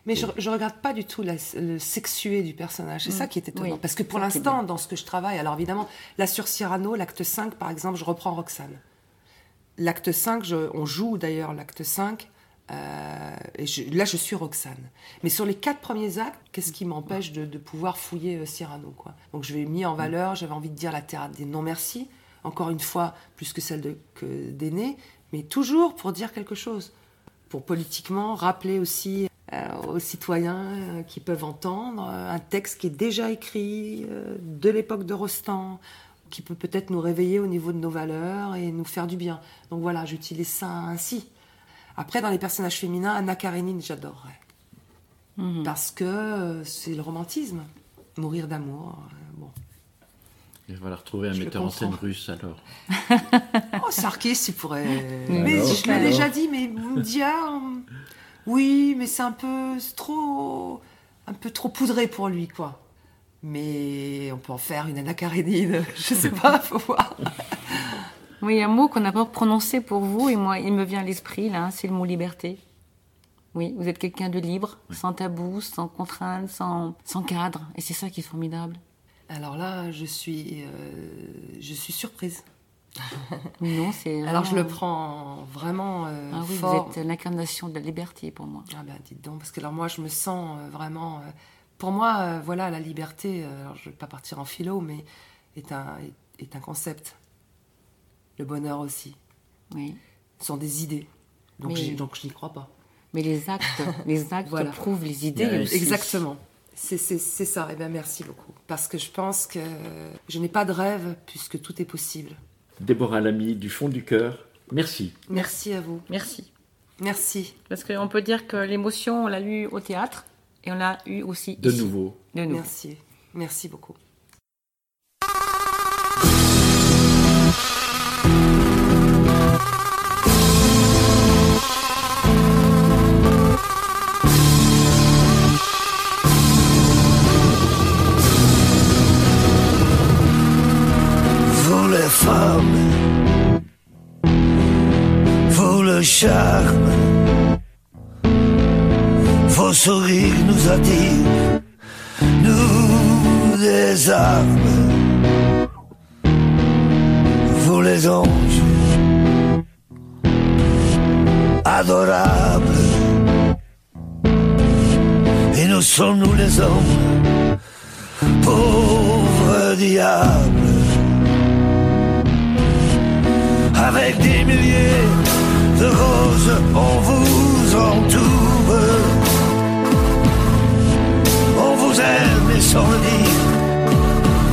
mais je, je regarde pas du tout la- le sexué du personnage. C'est ça qui est étonnant.
Oui,
Parce que pour l'instant, dans ce que je travaille, alors évidemment, là sur Cyrano, l'acte 5, par exemple, je reprends Roxane. L'acte 5, je- on joue d'ailleurs l'acte 5. euh, et je- là, je suis Roxane. Mais sur les quatre premiers actes, qu'est-ce qui m'empêche de, de pouvoir fouiller euh, Cyrano quoi? Donc, je vais mis en valeur, j'avais envie de dire la terre des non-merci, encore une fois, plus que celle d'aînés, mais toujours pour dire quelque chose. Pour politiquement rappeler aussi euh, aux citoyens euh, qui peuvent entendre euh, un texte qui est déjà écrit de l'époque de Rostand, qui peut peut-être nous réveiller au niveau de nos valeurs et nous faire du bien. Donc voilà, j'utilise ça ainsi. Après, dans les personnages féminins, Anna Karenine, j'adorerais.
Mhm.
Parce que c'est le romantisme. Mourir d'amour. bon.
Il va falloir retrouver un
Je
metteur en scène russe alors.
Oh, Sarkis, il pourrait.
Mais
mais
alors,
je l'ai déjà dit, mais Dia, hum, oui, mais c'est un peu trop, un peu trop poudré pour lui, quoi. Mais on peut en faire une Anna Karenine. Je sais pas, faut voir.
Oui, il y a un mot qu'on n'a pas prononcé pour vous, et moi, il me vient à l'esprit, là, c'est le mot liberté. Oui, vous êtes quelqu'un de libre, sans tabou, sans contrainte, sans, sans cadre, et c'est ça qui est formidable.
Alors là, je suis, euh, je suis surprise.
Non, c'est.
Alors je le prends vraiment euh,
Ah oui,
fort.
vous êtes l'incarnation de la liberté pour moi.
Ah ben dites donc, parce que alors moi je me sens euh, vraiment... euh, pour moi, euh, voilà, la liberté, euh, alors je ne vais pas partir en philo, mais est un, est, est un concept. Le bonheur aussi.
Oui.
Ce sont des idées. Donc,
Mais-
donc je n'y crois pas.
Mais les actes, les actes
Voilà.
prouvent les idées aussi.
Exactement. C'est ça. Et bien merci beaucoup. Parce que je pense que je n'ai pas de rêve puisque tout est possible.
Déborah Lamy, du fond du cœur, merci.
Merci à vous.
Merci.
Merci.
Parce qu'on peut dire que l'émotion, on l'a eu au théâtre, et on l'a eu aussi
De
ici.
nouveau.
De nouveau.
Merci. Merci beaucoup.
Vos sourires nous attirent, nous des armes, vous les anges, adorables, et nous sommes nous les hommes, pauvres diables? Avec des milliers de roses, sans le dire,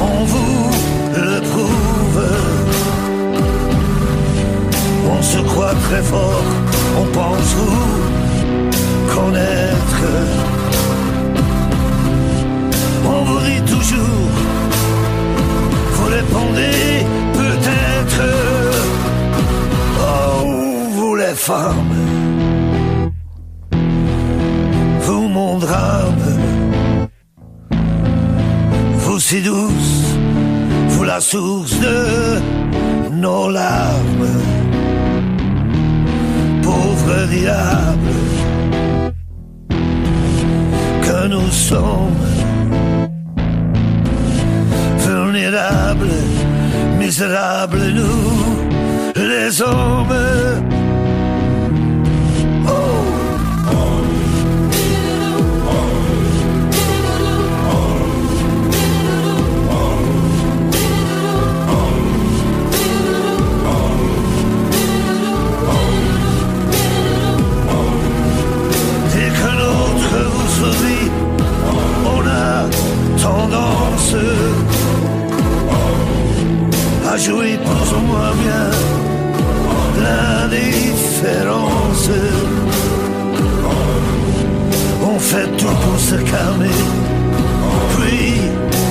on vous le prouve. On se croit très fort, on pense vous connaître. On vous rit toujours, vous répondez peut-être. Oh, vous les femmes, vous mon drame, si douce, vous la source de nos larmes, pauvre diable que nous sommes, vulnérables, misérables nous, les hommes. a joué plus ou moins bien la différence. On fait tout pour se calmer, puis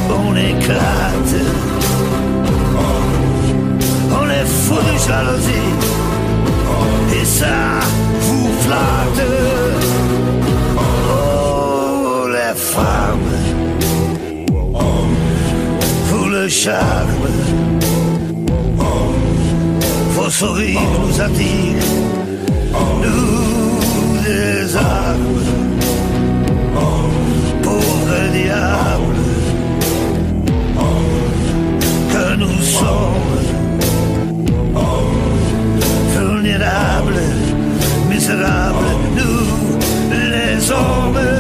on éclate. On est fou de jalousie. Vos sourires nous attirent, nous des armes, pauvres diables, que nous sommes vulnérables, misérables, nous les hommes.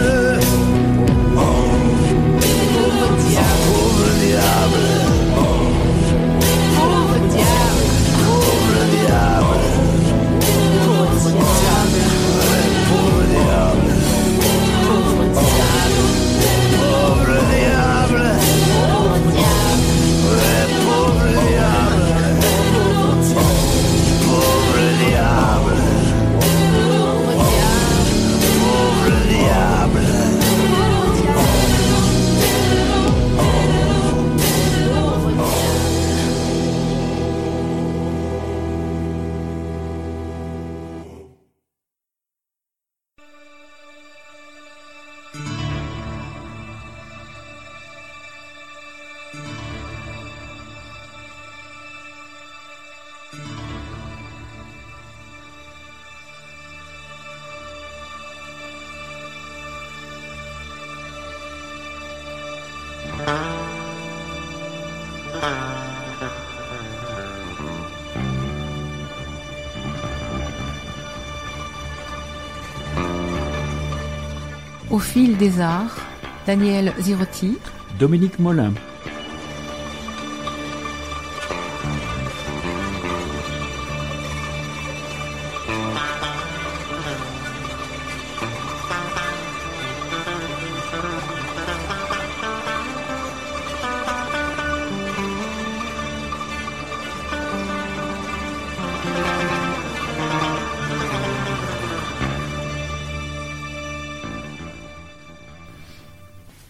Au fil des arts, Daniel Zirotti,
Dominique Molin.